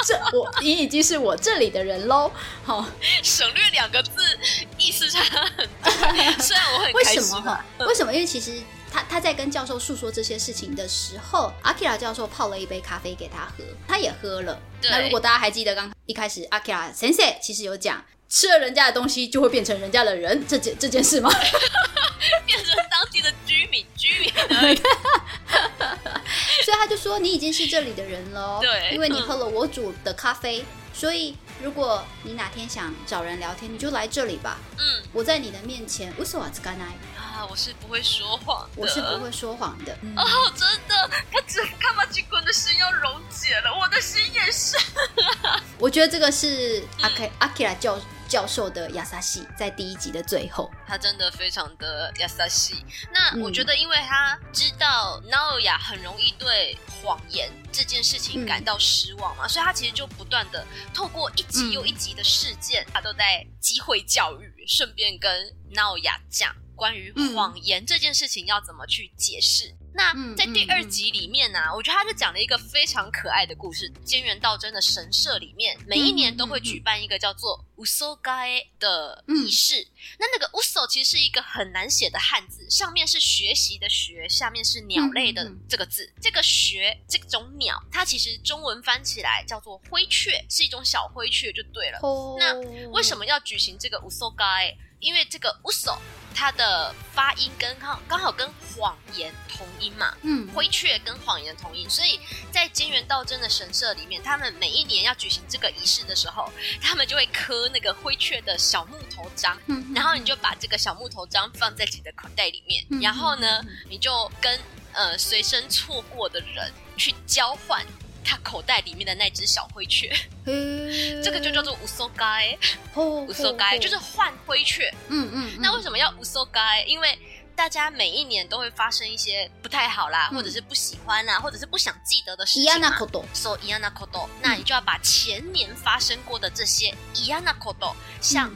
这我，你已经是我这里的人喽。”好，省略两个字，意思差很多。虽然我很为开心什么哈？为什么？因为其实他他在跟教授诉说这些事情的时候，阿基拉教授泡了一杯咖啡给他喝，他也喝了。那如果大家还记得刚一开始阿基拉先生其实有讲。吃了人家的东西就会变成人家的人，这件这件事吗？变成当地的居民，居民而已。所以他就说你已经是这里的人了哦，对因为你嗯喝了我煮的咖啡，所以如果你哪天想找人聊天，你就来这里吧。嗯我在你的面前，无所谓干奈，啊，我是不会说谎的，我是不会说谎的。嗯哦，真的，他只看马吉坤的心要溶解了，我的心也是。我觉得这个是阿嗯 K 阿 K 拉教教授的亚萨西在第一集的最后，他真的非常的亚萨西。那嗯我觉得，因为他知道 Naoya 很容易对谎言这件事情嗯感到失望嘛，所以他其实就不断的透过一集嗯又一集的事件，他都在机会教育，顺便跟 Naoya 讲关于谎言这件事情要怎么去解释。那嗯在第二集里面呢、我觉得他就讲了一个非常可爱的故事。菅原道真的神社里面，每一年都会举办一个叫做 usogai 的仪式。那那个乌索其实是一个很难写的汉字，上面是学习的学，下面是鸟类的这个字。这个学这种鸟，它其实中文翻起来叫做灰雀，是一种小灰雀就对了。那为什么？要举行这个 usogai？因为这个 uso 它的发音跟刚刚好跟谎言同音嘛，嗯，灰雀跟谎言同音，所以在金元道真的神社里面，他们每一年要举行这个仪式的时候，他们就会刻那个灰雀的小木头章，嗯然后你就把这个小木头章放在自己的口袋里面，嗯然后呢，你就跟呃随身错过的人去交换。他口袋里面的那只小灰雀，这 这个就叫做乌索该，无无搜该就是换灰雀。嗯嗯，那为什么要乌索该？因为大家每一年都会发生一些不太好啦，嗯。或者是不喜欢啦，或者是不想记得的事情，so 一样那你就要把前年发生过的这些一样的 kodo，像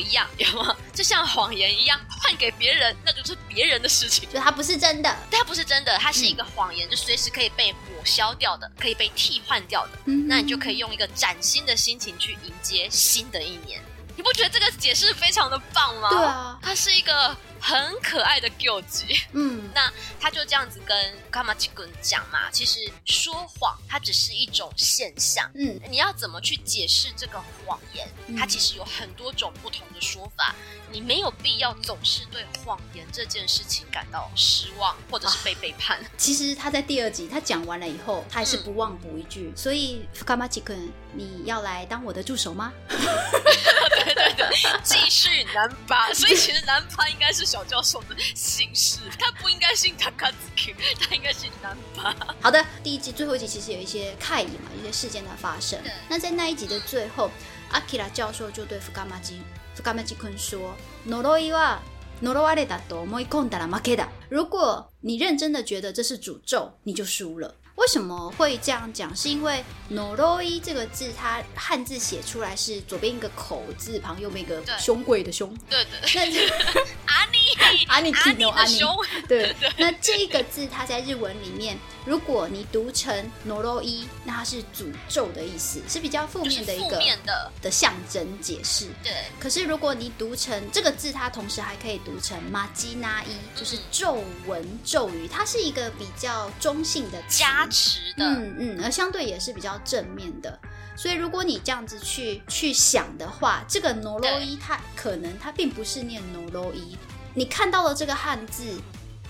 一样，有吗？就像谎言一样换给别人，那就是别人的事情。就它不是真的，它不是真的，它是一嗯个谎言，就随时可以被抹消掉的，可以被替换掉的。嗯。那你就可以用一个崭新的心情去迎接新的一年。你不觉得这个解释非常的棒吗？对，啊，它是一个很可爱的 g 级。嗯 那他就这样子跟卡马吉君讲嘛，其实说谎它只是一种现象，嗯你要怎么去解释这个谎言？嗯它其实有很多种不同的说法，你没有必要总是对谎言这件事情感到失望，或者是被背叛。其实他在第二集他讲完了以后，他还是嗯不忘补一句，所以福卡马吉君，你要来当我的助手吗？对对对，继续南巴，所以其实南巴应该是小教授的姓氏，他不应该姓 Takatsuki，他应该姓南巴。好的，第一集最后一集其实有一些怪异嘛，一些事件的发生对。那在那一集的最后，阿基拉教授就对福卡马吉福卡马吉坤说：“呪いは呪われたと思い込んだら負けだ。如果你认真的觉得这是诅咒，你就输了。 为什么会这样讲？是因为 “noroi” 这个字，它汉字写出来是左边一个口字旁，右边一个对。胸贵的胸。对对，那阿尼阿尼阿尼基诺阿尼。的胸，对，那这个 字它在日文里面，如果你读成 “noroi”，那它是诅咒的意思，是比较负面的一个的，的象征解释。对可是如果你读成这个字，它同时还可以读成马基那伊，就是咒文咒语，它是一个比较中性的加持的，嗯嗯，而相对也是比较正面的。所以如果你这样子去去想的话，这个 no lo 一它可能它并不是念 no lo 一，你看到了这个汉字。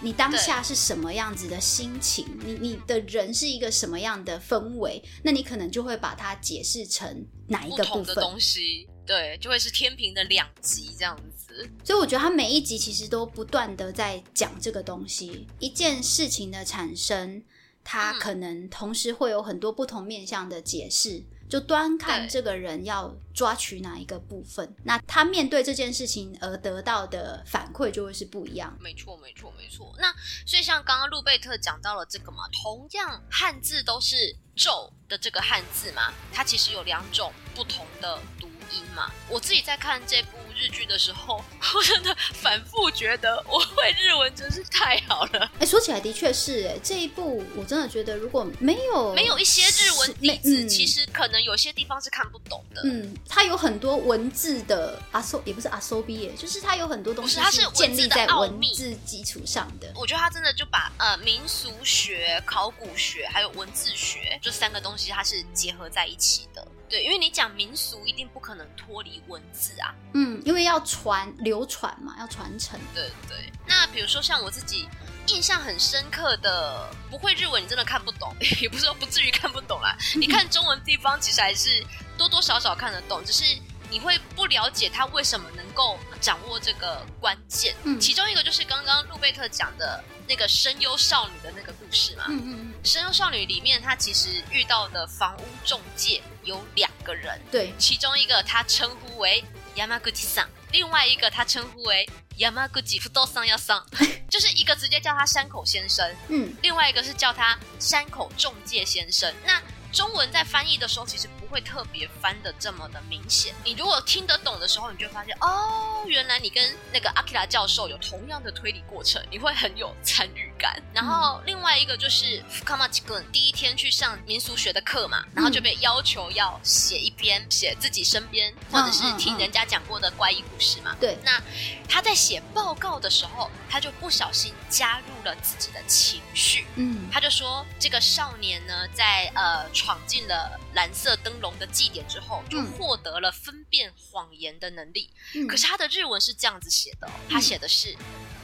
你当下是什么样子的心情？你你的人是一个什么样的氛围？那你可能就会把它解释成哪一个部分。东西，对，就会是天平的两极这样子。所以我觉得他每一集其实都不断的在讲这个东西，一件事情的产生，它嗯可能同时会有很多不同面向的解释，就端看这个人要抓取哪一个部分，那他面对这件事情而得到的反馈就会是不一样。没错，没错，没错。那所以像刚刚路贝特讲到了这个嘛，同样汉字都是“咒”的这个汉字嘛，它其实有两种不同的读音嘛。我自己在看这部日剧的时候，我真的反复觉得我会日文真是太好了。哎，说起来的确是，哎，这一部我真的觉得如果没有没有一些日文底子，嗯其实可能有些地方是看不懂的。嗯，它有很多文字的阿搜，也不是阿搜毕业，就是它有很多东西是它是建立在文字基础上的。我觉得它真的就把呃民俗学、考古学还有文字学这三个东西，它是结合在一起的。对，因为你讲民俗，一定不可能脱离文字啊。嗯，因为要传流传嘛，要传承。对对。那比如说像我自己印象很深刻的，不会日文你真的看不懂，也不是说不至于看不懂啦。你看中文地方其实还是多多少少看得懂，只是你会不了解他为什么能够掌握这个关键。嗯其中一个就是刚刚路贝特讲的那个声优少女的那个故事嘛。嗯嗯嗯，声优少女里面，她其实遇到的房屋中介有两个人，对，其中一个她称呼为 Yamaguchi 桑，另外一个她称呼为 Yamaguchi 不动桑要桑，就是一个直接叫他山口先生，嗯另外一个是叫他山口中介先生。那中文在翻译的时候，其实不会特别翻的这么的明显。你如果听得懂的时候，你就会发现哦，原来你跟那个阿基拉教授有同样的推理过程，你会很有参与感。然后另外一个就是福卡马吉根第一天去上民俗学的课嘛，然后就被要求要写一篇写自己身边或者是听人家讲过的怪异故事嘛。对，那他在写报告的时候，他就不小心加入了自己的情绪。嗯他就说，这个少年呢，在呃闯进了蓝色灯笼的祭典之后，就嗯获得了分辨谎言的能力。嗯，可是他的日文是这样子写的、哦，他写的是“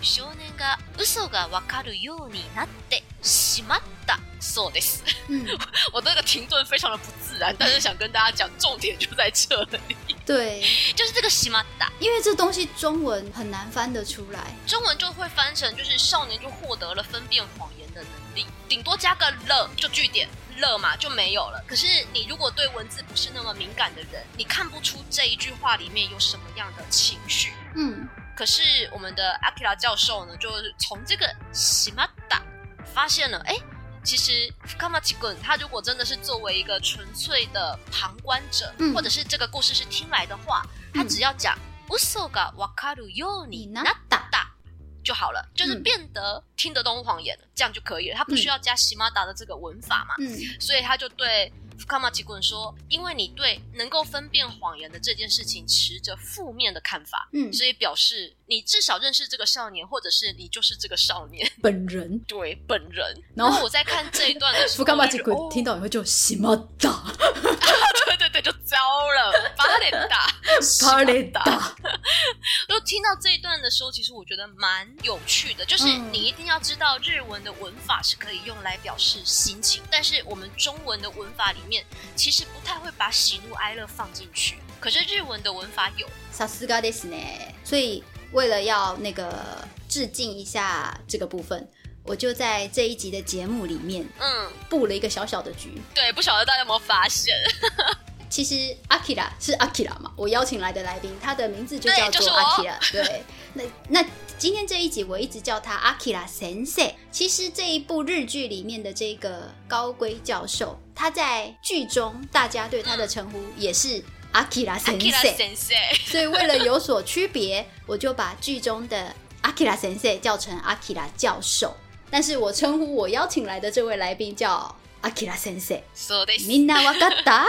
少年が嘘がわかる ようになってしまったそうです”。嗯，我这个停顿非常的不自然，但是想跟大家讲，重点就在这里，对，就是这个“しまった”。因为这东西中文很难翻得出来。中文就会翻成就是少年就获得了分辨谎言的能力，顶多加个了就句点了嘛就没有了。可是你如果对文字不是那么敏感的人，你看不出这一句话里面有什么样的情绪。嗯 可是我们的阿基拉教授呢，就是从这个西马达发现了，哎，其实福卡马奇滚他如果真的是作为一个纯粹的旁观者，嗯或者是这个故事是听来的话，他只要讲嘘がわかるようになった就好了，就是嗯变得听得懂谎言了，这样就可以了。他不需要加西马达的这个文法嘛，嗯所以他就对 福卡马奇滚说：“因为你对能够分辨谎言的这件事情持着负面的看法，嗯，所以表示你至少认识这个少年，或者是你就是这个少年本人对本人。然后然后我在看这一段的时候，福冈马吉鬼我就觉得哦听到以后就西马达对对对，就糟了，巴脸大，巴雷打。达，就听到这一段的时候，其实我觉得蛮有趣的，就是嗯你一定要知道日文的文法是可以用来表示心情，但是我们中文的文法里面其实不太会把喜怒哀乐放进去，可是日文的文法有。萨斯嘎ですね。所以 为了要那个致敬一下这个部分，我就在这一集的节目里面嗯，布了一个小小的局。对，不晓得大家有没有发现？其实阿 k i r a 是阿 k i r a 嘛，我邀请来的来宾，他的名字就叫做 Akira 对，那那今天这一集我一直叫他阿 k i r a Sensei。其实这一部日剧里面的这个高龟教授，他在剧中大家对他的称呼也是阿 k i r a Akira Sensei。 Sensei，所以为了有所区别，我就把剧中的阿 k i r a Sensei 叫成阿 k i r a 教授，但是我称呼我邀请来的这位来宾叫阿 k i r a Sensei。そうです。みんなわかった？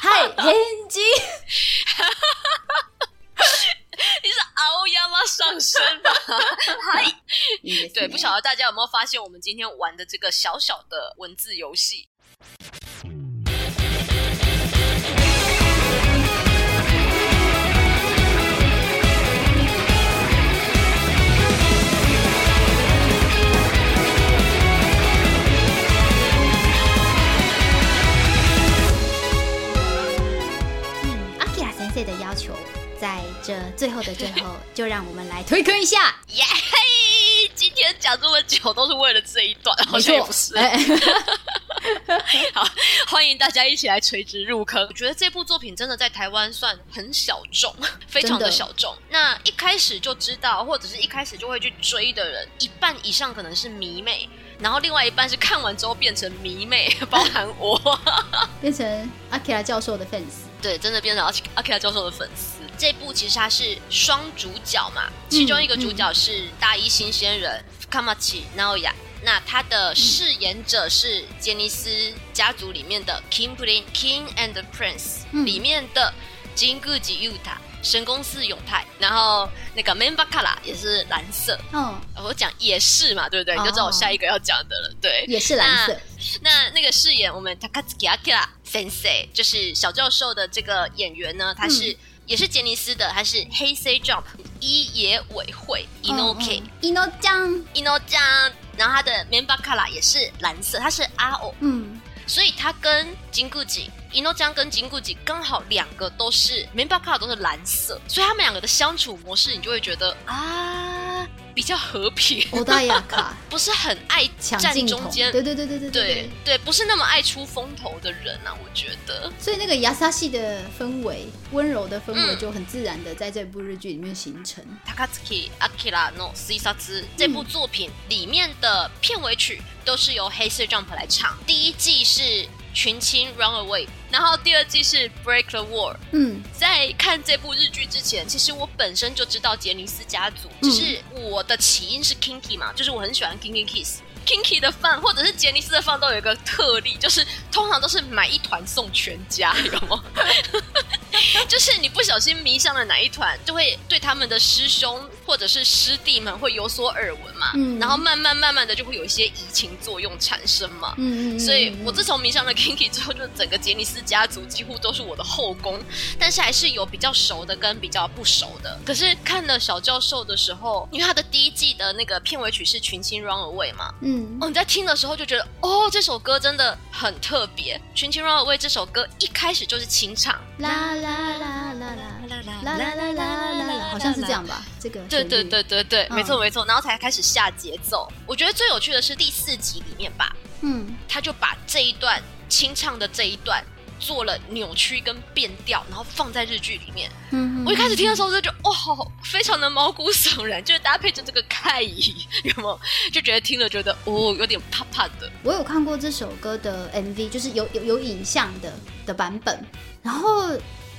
はい、返事。你是熬亚吗上身吧？嗨，いいですね对，不晓得大家有没有发现，我们今天玩的这个小小的文字游戏。 的要求，在这最后的最后，就让我们来推坑一下。耶嘿！今天讲这么久都是为了这一段，好像也不是。哎 好，欢迎大家一起来垂直入坑。我觉得这部作品真的在台湾算很小众，非常的小众。那一开始就知道，或者是一开始就会去追的人，一半以上可能是迷妹，然后另外一半是看完之后变成迷妹，包含我。变成阿 kia 教授的 fans。对，真的变成阿阿 K 教授的粉丝。这部其实它是双主角嘛，其中一个主角是大一新鲜人 Kamachi Naoya，那他的饰演者是杰尼斯家族里面的 King Prin King and Prince、嗯里面的金谷吉 Yuta 神宫寺永泰，然后那个 Color 也是蓝色。哦，我讲也是嘛，对不对？你就知道我下一个要讲的了。对，也是蓝色。那那个饰演我们 Takatsuki Akira Sensei，就是小教授的这个演员呢，他是、也是杰尼斯的，他是黑 C Jump 一野委会 Inoke、伊诺酱。Ino 酱，然后他的 Color 也是蓝色，他是阿偶，嗯，所以他跟金固吉伊诺江跟金固吉刚好两个都是 Member c a r 都是蓝色，所以他们两个的相处模式，你就会觉得啊比较和平，欧大亚卡 不是很爱站抢镜头中。间，对对对对对对对，不是那么爱出风头的人啊，我觉得。所以那个亚萨系的氛围，温柔的氛围嗯就很自然的在这部日剧里面形成。Takatsuki Akira no s i s a t 这部作品里面的片尾曲都是由黑色 Jump 来唱。第一季是群青 Run Away，然后第二季是 Break the Wall。嗯在看这部日剧之前，其实我本身就知道杰尼斯家族，嗯只是我的起因是 Kinky 嘛，就是我很喜欢 Kinky Kiss。Kinky 的饭或者是杰尼斯的饭都有一个特例，就是通常都是买一团送全家，有吗？就是你不小心迷上了哪一团，就会对他们的师兄或者是师弟们会有所耳闻嘛，嗯然后慢慢慢慢的就会有一些移情作用产生嘛。嗯嗯，所以我自从迷上了 Kinky 之后，就整个杰尼斯家族几乎都是我的后宫，但是还是有比较熟的跟比较不熟的。可是看了小教授的时候，因为他的第一季的那个片尾曲是群星 Run Away 嘛，嗯哦，你在听的时候就觉得，哦，这首歌真的很特别。群情 Run Away 这首歌一开始就是清唱，啦啦啦啦啦啦啦啦啦啦啦，好像是这样吧？这个对对对对对，嗯没错没错，然后才开始下节奏。我觉得最有趣的是第四集里面吧，嗯他就把这一段清唱的这一段做了扭曲跟变调，然后放在日剧里面。嗯，我一开始听的时候就觉得，哇，好非常的毛骨悚然，就是搭配着这个盖伊，有没有？就觉得听了觉得，哦，有点怕怕的。我有看过这首歌的 MV，就是有有有影像的的版本，然后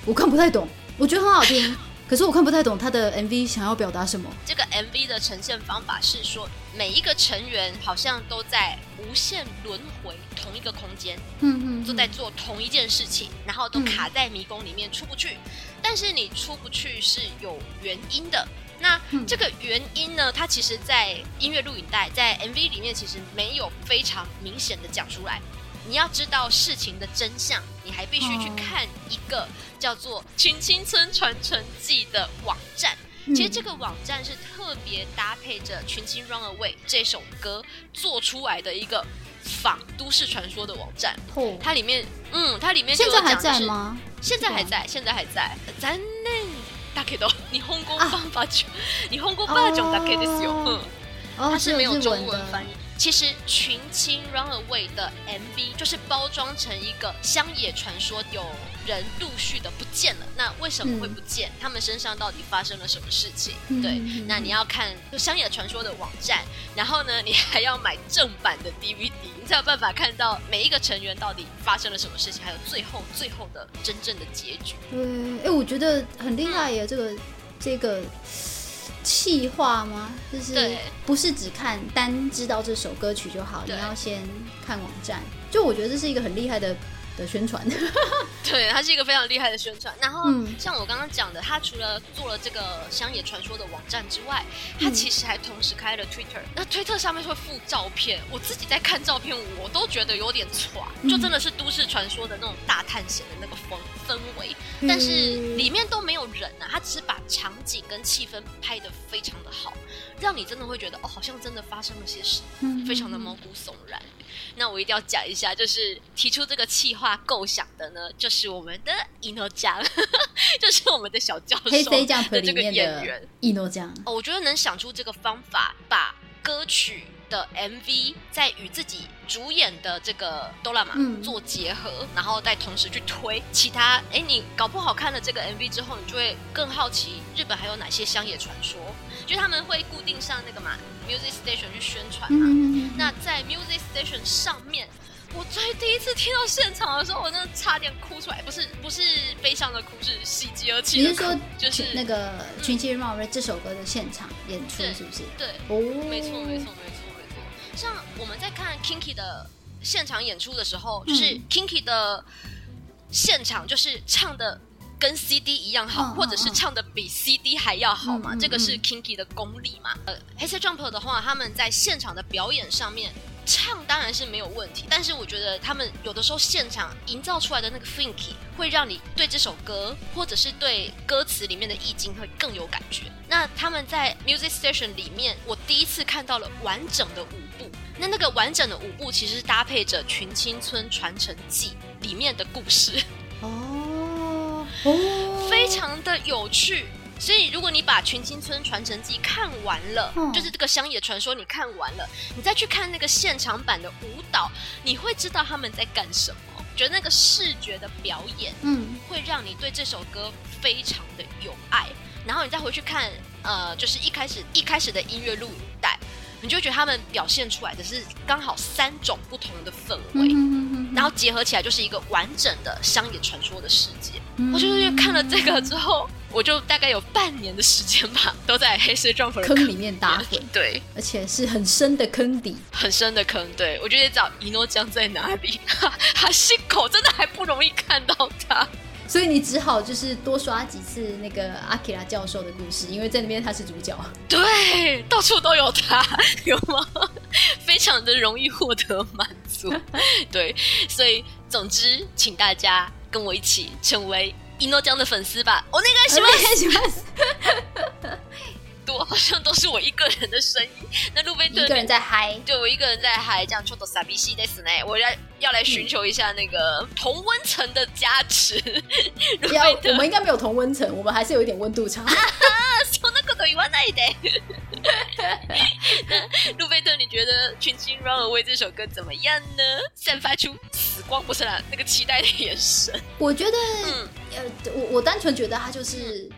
我看不太懂，我觉得很好听，可是我看不太懂他的 MV 想要表达什么。这个 MV 的呈现方法是说，每一个成员好像都在无限轮回同一个空间，嗯嗯，都在做同一件事情，然后都卡在迷宫里面出不去。但是你出不去是有原因的。那嗯这个原因呢？它其实，在音乐录影带、在 MV 里面，其实没有非常明显的讲出来。你要知道事情的真相，你还必须去哦看一个叫做《群青村传承记》的网站。嗯其实这个网站是特别搭配着《群青 Run Away》这首歌做出来的一个仿都市传说的网站。哦，它里面，嗯，它里面就现在还有讲就是？在吗？现在还在，现在还在。残念だけど日本語啊バージョン、日本語バージョンだけですよ。哦嗯， 哦它是没有中只有日文的文翻译。 其实《群青 Runaway》的 MV 就是包装成一个乡野传说，有人陆续的不见了。那为什么会不见？他们身上到底发生了什么事情？对那你要看就乡野传说的网站，然后呢，你还要买正版的 DVD，你才有办法看到每一个成员到底发生了什么事情，还有最后最后的真正的结局。对，哎，我觉得很厉害耶，这个这个气化吗？就是不是只看单知道这首歌曲就好，你要先看网站。就我觉得这是一个很厉害的的宣传。对，它是一个非常厉害的宣传。然后，嗯像我刚刚讲的，他除了做了这个乡野传说的网站之外，他嗯其实还同时开了 Twitter。那推特上面会附照片，我自己在看照片，我都觉得有点歘，嗯就真的是都市传说的那种大探险的那个氛氛围。但是嗯里面都没有人啊，他只是把场景跟气氛拍得非常的好，让你真的会觉得哦，好像真的发生了些什么。嗯非常的毛骨悚然。那我一定要讲一下，就是提出这个企划构想的呢，就是我们的伊诺酱，就是我们的小教授的这个演员。一诺酱，哦，我觉得能想出这个方法，把歌曲的 MV 在与自己主演的这个哆啦 A 嗯做结合，然后再同时去推其他。哎，你搞不好看了这个 MV 之后，你就会更好奇日本还有哪些乡野传说，就他们会固定上那个嘛 Music Station 去宣传嘛。嗯，那在 Music Station 上面，我最第一次听到现场的时候，我真的差点哭出来，不是不是悲伤的哭，是喜极而泣。你是说就是那个《群星绕瑞》这首歌的现场演出是不是？对，哦，没错没错没错没错。像我们在看 Kinky 的现场演出的时候，嗯就是 Kinky 的现场就是唱的。跟 CD 一样好，或者是唱的比 CD 还要好嘛？这个是嗯 Kinky 的功力嘛？呃，黑色 Jump 的话，他们在现场的表演上面唱当然是没有问题，但是我觉得他们有的时候现场营造出来的那个 funky，会让你对这首歌或者是对歌词里面的意境会更有感觉。那他们在 Music Station 里面，我第一次看到了完整的舞步。那那个完整的舞步其实是搭配着《群青村传承记》里面的故事，哦哦，非常的有趣。所以，如果你把《群青村传承记》看完了，嗯就是这个乡野传说，你看完了，你再去看那个现场版的舞蹈，你会知道他们在干什么。觉得那个视觉的表演嗯会让你对这首歌非常的有爱，然后你再回去看，呃，就是一开始一开始的音乐录影带，你就觉得他们表现出来的是刚好三种不同的氛围，嗯然后结合起来就是一个完整的乡野传说的世界。嗯我就是看了这个之后，我就大概有半年的时间吧，都在黑色 Jump 的坑里面打滚，对，而且是很深的坑底。很深的坑。对我就得找一诺江在哪里，哈哈西口真的还不容易看到他。所以你只好就是多刷几次那个阿基拉教授的故事，因为在那边他是主角。对，到处都有他，有吗？非常的容易获得满足。对，所以总之，请大家跟我一起成为一诺江的粉丝吧。我那个喜欢喜欢多，好像都是我一个人的声音。那路贝特一个人在嗨。对我一个人在嗨，这样抽到傻逼西的死呢，我要要来寻求一下那个同温层的加持。路要贝特我们应该没有同温层，我们还是有一点温度差。そんなこと言わないで。那路贝特，你觉得《群星 Run Away》这首歌怎么样呢？散发出死光不是啦，那个期待的眼神。我觉得，嗯呃，我我单纯觉得它就是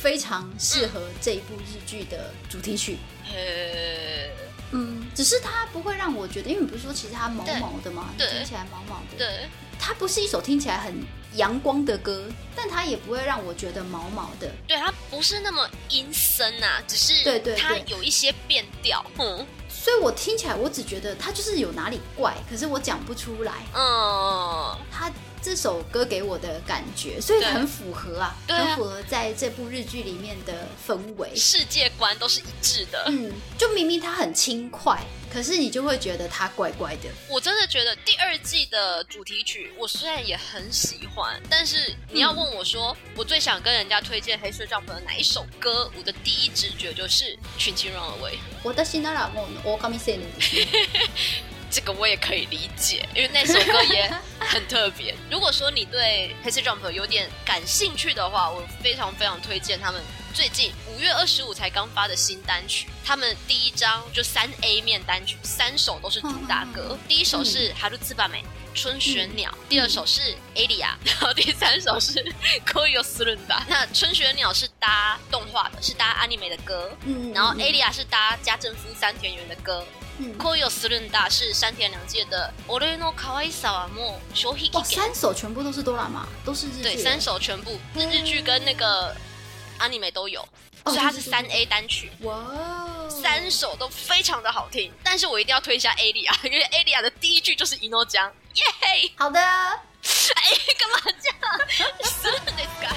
非常适合这一部日剧的主题曲。呃，嗯，只是它不会让我觉得，因为你不是说其实它毛毛的吗？对听起来毛毛的。对，它不是一首听起来很阳光的歌，但它也不会让我觉得毛毛的。对，它不是那么阴森啊，只是对对它有一些变调。嗯所以我听起来，我只觉得它就是有哪里怪，可是我讲不出来。嗯，它这首歌给我的感觉，所以对很符合啊，对啊很符合在这部日剧里面的氛围。世界观都是一致的。嗯，就明明它很轻快，可是你就会觉得它怪怪的。我真的觉得第二季的主题曲，我虽然也很喜欢，但是你要问我说，我最想跟人家推荐黑水 Jump 的哪一首歌，我的第一直觉就是《群青 Run Away》。私ならもうオオカミ青年ですね。 这个我也可以理解，因为那首歌也很特别。如果说你对黑色 Jump 有点感兴趣的话，我非常非常推荐他们最近五月二十五才刚发的新单曲，他们第一张就三 A 面单曲，三首都是主打歌。第一首是《哈鲁兹巴美》春雪鸟，第二首是《艾利亚》，然后第三首是《可以有斯伦达》。那春雪鸟是搭动画的，是搭 anime 的歌，嗯然后《艾利亚》是搭家政夫三田园的歌。嗯，可以有斯伦达是山田凉介的《俺の可愛さはもう消費期哇，限》。三首全部都是哆啦 A 都是日剧对，的，三首全部日日剧跟那个阿尼美都有，哦所以它是三对对对 A 单曲。哇哦，三首都非常的好听，但是我一定要推一下 A 莉亚，因为 A 莉亚的第一句就是伊诺江，耶嘿！好的，哎，干嘛这样？是的か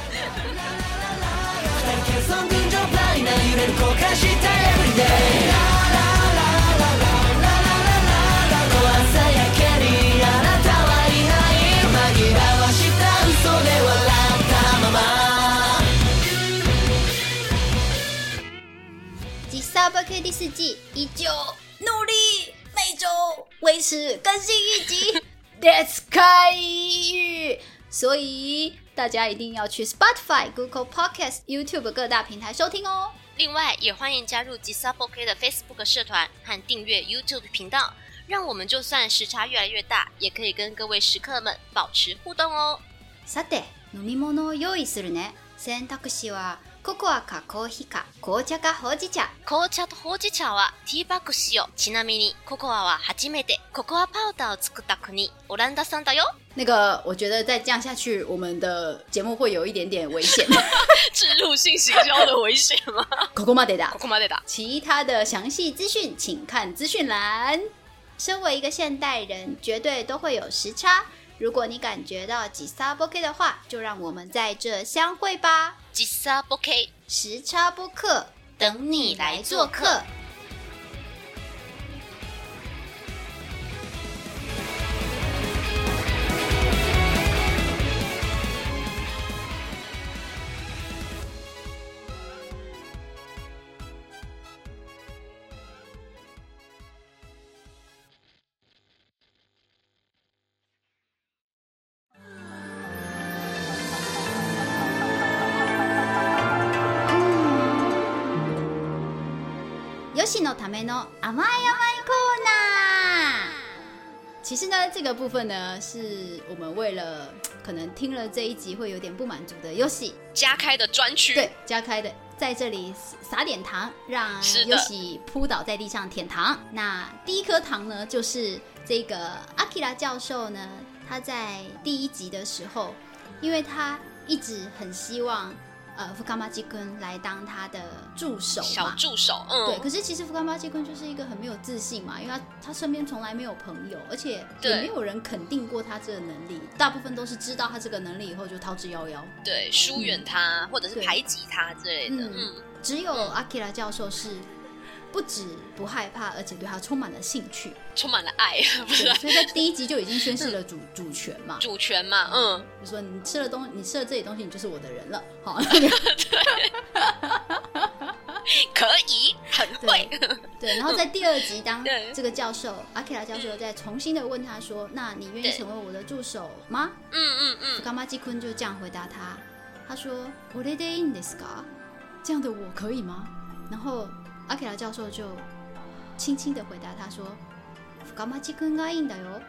欠 吉萨波 K 第四季依旧努力，每周维持更新一集。Let's 开语，所以大家一定要去 Spotify、Google Podcast、YouTube 各大平台收听哦。另外，也欢迎加入吉萨 b o K 的 Facebook 社团和订阅 YouTube 频道，让我们就算时差越来越大，也可以跟各位食客们保持互动哦。さて、飲み物を用意するね。選択肢は ココアかコーヒーか紅茶かほうじ茶。紅茶とほうじ茶はティーバッグ使用。ちなみに、ココアは初めてココアパウダーを作った国、オランダ産だよ。那个，我觉得再这样下去，我们的节目会有一点点危险。植入性行销的危险吗？ここまでだこ。こまでだ。其他的详细资讯，请看资讯栏。身为一个现代人，绝对都会有时差。如果你感觉到几撒波 K 的话，就让我们在这相会吧。吉萨 b o K 时差播客，等你来做客。其实呢，这个部分呢，是我们为了 可能听了这一集会有点不满足的游戏，加开的专区。对，加开的，在这里撒点糖，让是的尤喜扑倒在地上舔糖。那第一颗糖呢，就是这个阿基拉教授呢，他在第一集的时候，因为他一直很希望呃福冈巴基坤来当他的助手小。助手，嗯，对，可是其实福冈巴基坤就是一个很没有自信嘛，因为他他身边从来没有朋友，而且也没有人肯定过他这个能力，大部分都是知道他这个能力以后就逃之夭夭。对，疏远他、或者是排挤他之类的，嗯。嗯，只有阿基拉教授是不止不害怕，而且对他充满了兴趣。充满了爱，不是对，所以在第一集就已经宣示了主主权嘛。主权嘛，嗯，就说你吃了东，你吃了这些东西，你就是我的人了。好，可以，很会，对。然后在第二集，当对这个教授阿基拉教授再重新的问他说：“那你愿意对成为我的助手吗嗯嗯？”嗯，嘎玛基坤就这样回答他，他说：“我的でいいんですか？这样的我可以吗？”然后 阿基拉教授就轻轻的回答他说：“嘎玛基坤がいいんだよ。”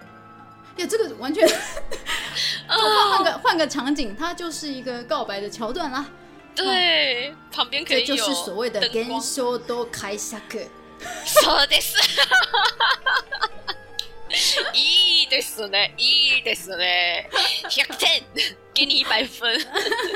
呀，这个完全换换个换个场景，它就是一个告白的桥段啦。对，旁边可以有这就是所谓的灯光現象都開釈。そうです。いいですね，いいですね，百点，给你一百分。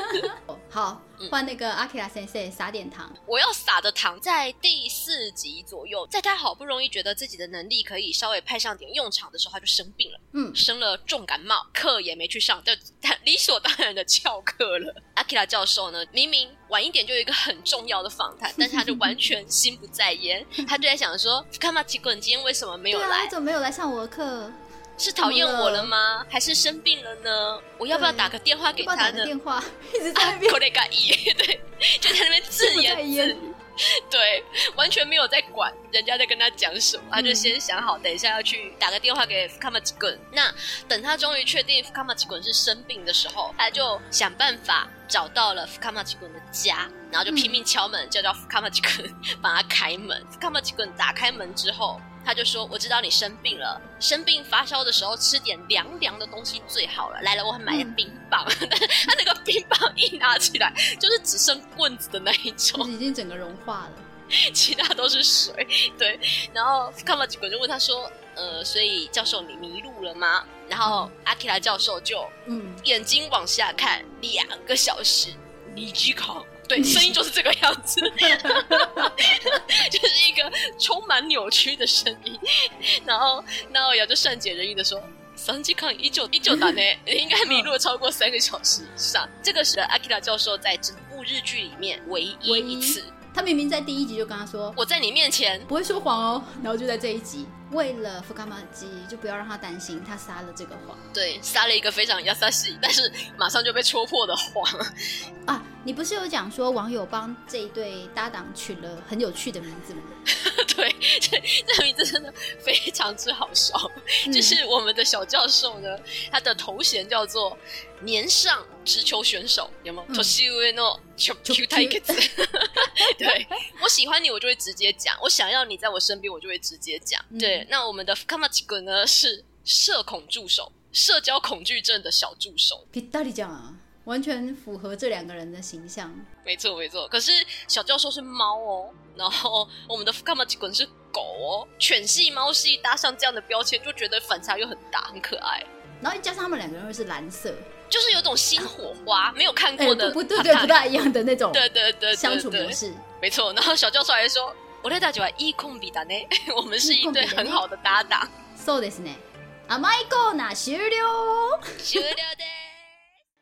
好，嗯 换那个阿基拉先生撒点糖。我要撒的糖在第四集左右，在他好不容易觉得自己的能力可以稍微派上点用场的时候，他就生病了，嗯，生了重感冒，课也没去上，但但 理所当然的翘课了。阿基拉教授呢，明明晚一点就有一个很重要的访谈，但是他就完全心不在焉，他就在想说，看嘛，奇怪，你今天为什么没有来你？怎么没有来上我的课？是讨厌我了吗？还是生病了呢？我要不要打个电话给要不要他呢？打个电话？一直在啊那边口雷嘎一，对，就在那边自言自语。对，完全没有在管人家在跟他讲什么，他就先想好，等一下要去打个电话给福卡马吉滚。那等他终于确定福卡马吉滚是生病的时候，他就想办法找到了福卡马吉滚的家，然后就拼命敲门，叫叫福卡马吉滚帮他开门。福卡马吉滚打开门之后。他就说：“我知道你生病了，生病发烧的时候吃点凉凉的东西最好了。来了，我还买了冰棒，但是他那个冰棒一拿起来，就是只剩棍子的那一就种，已经整个融化了。其他都是水。对，然后看马吉滚就问他说：‘呃，所以教授你迷路了吗？’然后阿基拉教授就嗯，眼睛往下看两个小时，你居考。对，声音就是这个样子，就是一个充满扭曲的声音。然后，然后也就善解人意的说：“三级抗一九一九单呢，应该迷路了超过三个小时以上。”这个是阿基拉教授在整部日剧里面唯一一次，他明明在第一集就跟他说我在你面前。不会说谎哦，然后就在这一集，为了福卡玛基，就不要让他担心，他撒了这个谎对撒了一个非常亚萨西，但是马上就被戳破的谎。啊！你不是有讲说网友帮这一对搭档取了很有趣的名字吗？对，这这名字真的非常之好笑。嗯就是我们的小教授呢，他的头衔叫做年上直球选手，有没有？嗯年上の球球対決。对我喜欢你，我就会直接讲；我想要你在我身边，我就会直接讲。嗯对，那我们的 Kamachi 呢是社恐助手，社交恐惧症的小助手。ぴったりじゃん，完全符合这两个人的形象。没错没错，可是小教授是猫哦，然后我们的 Kamachi 滚是狗哦，犬系猫系搭上这样的标签，就觉得反差又很大，很可爱。然后加上他们两个人又是蓝色， 就是有种新火花，没有看哎、过的、不不对对，不大一样的那种对对对对相处对模式。没错。然后小教授还说：“我对大家一空比达呢，我们是一对很好的搭档。そうですね。甘いコーナー終了。終了です。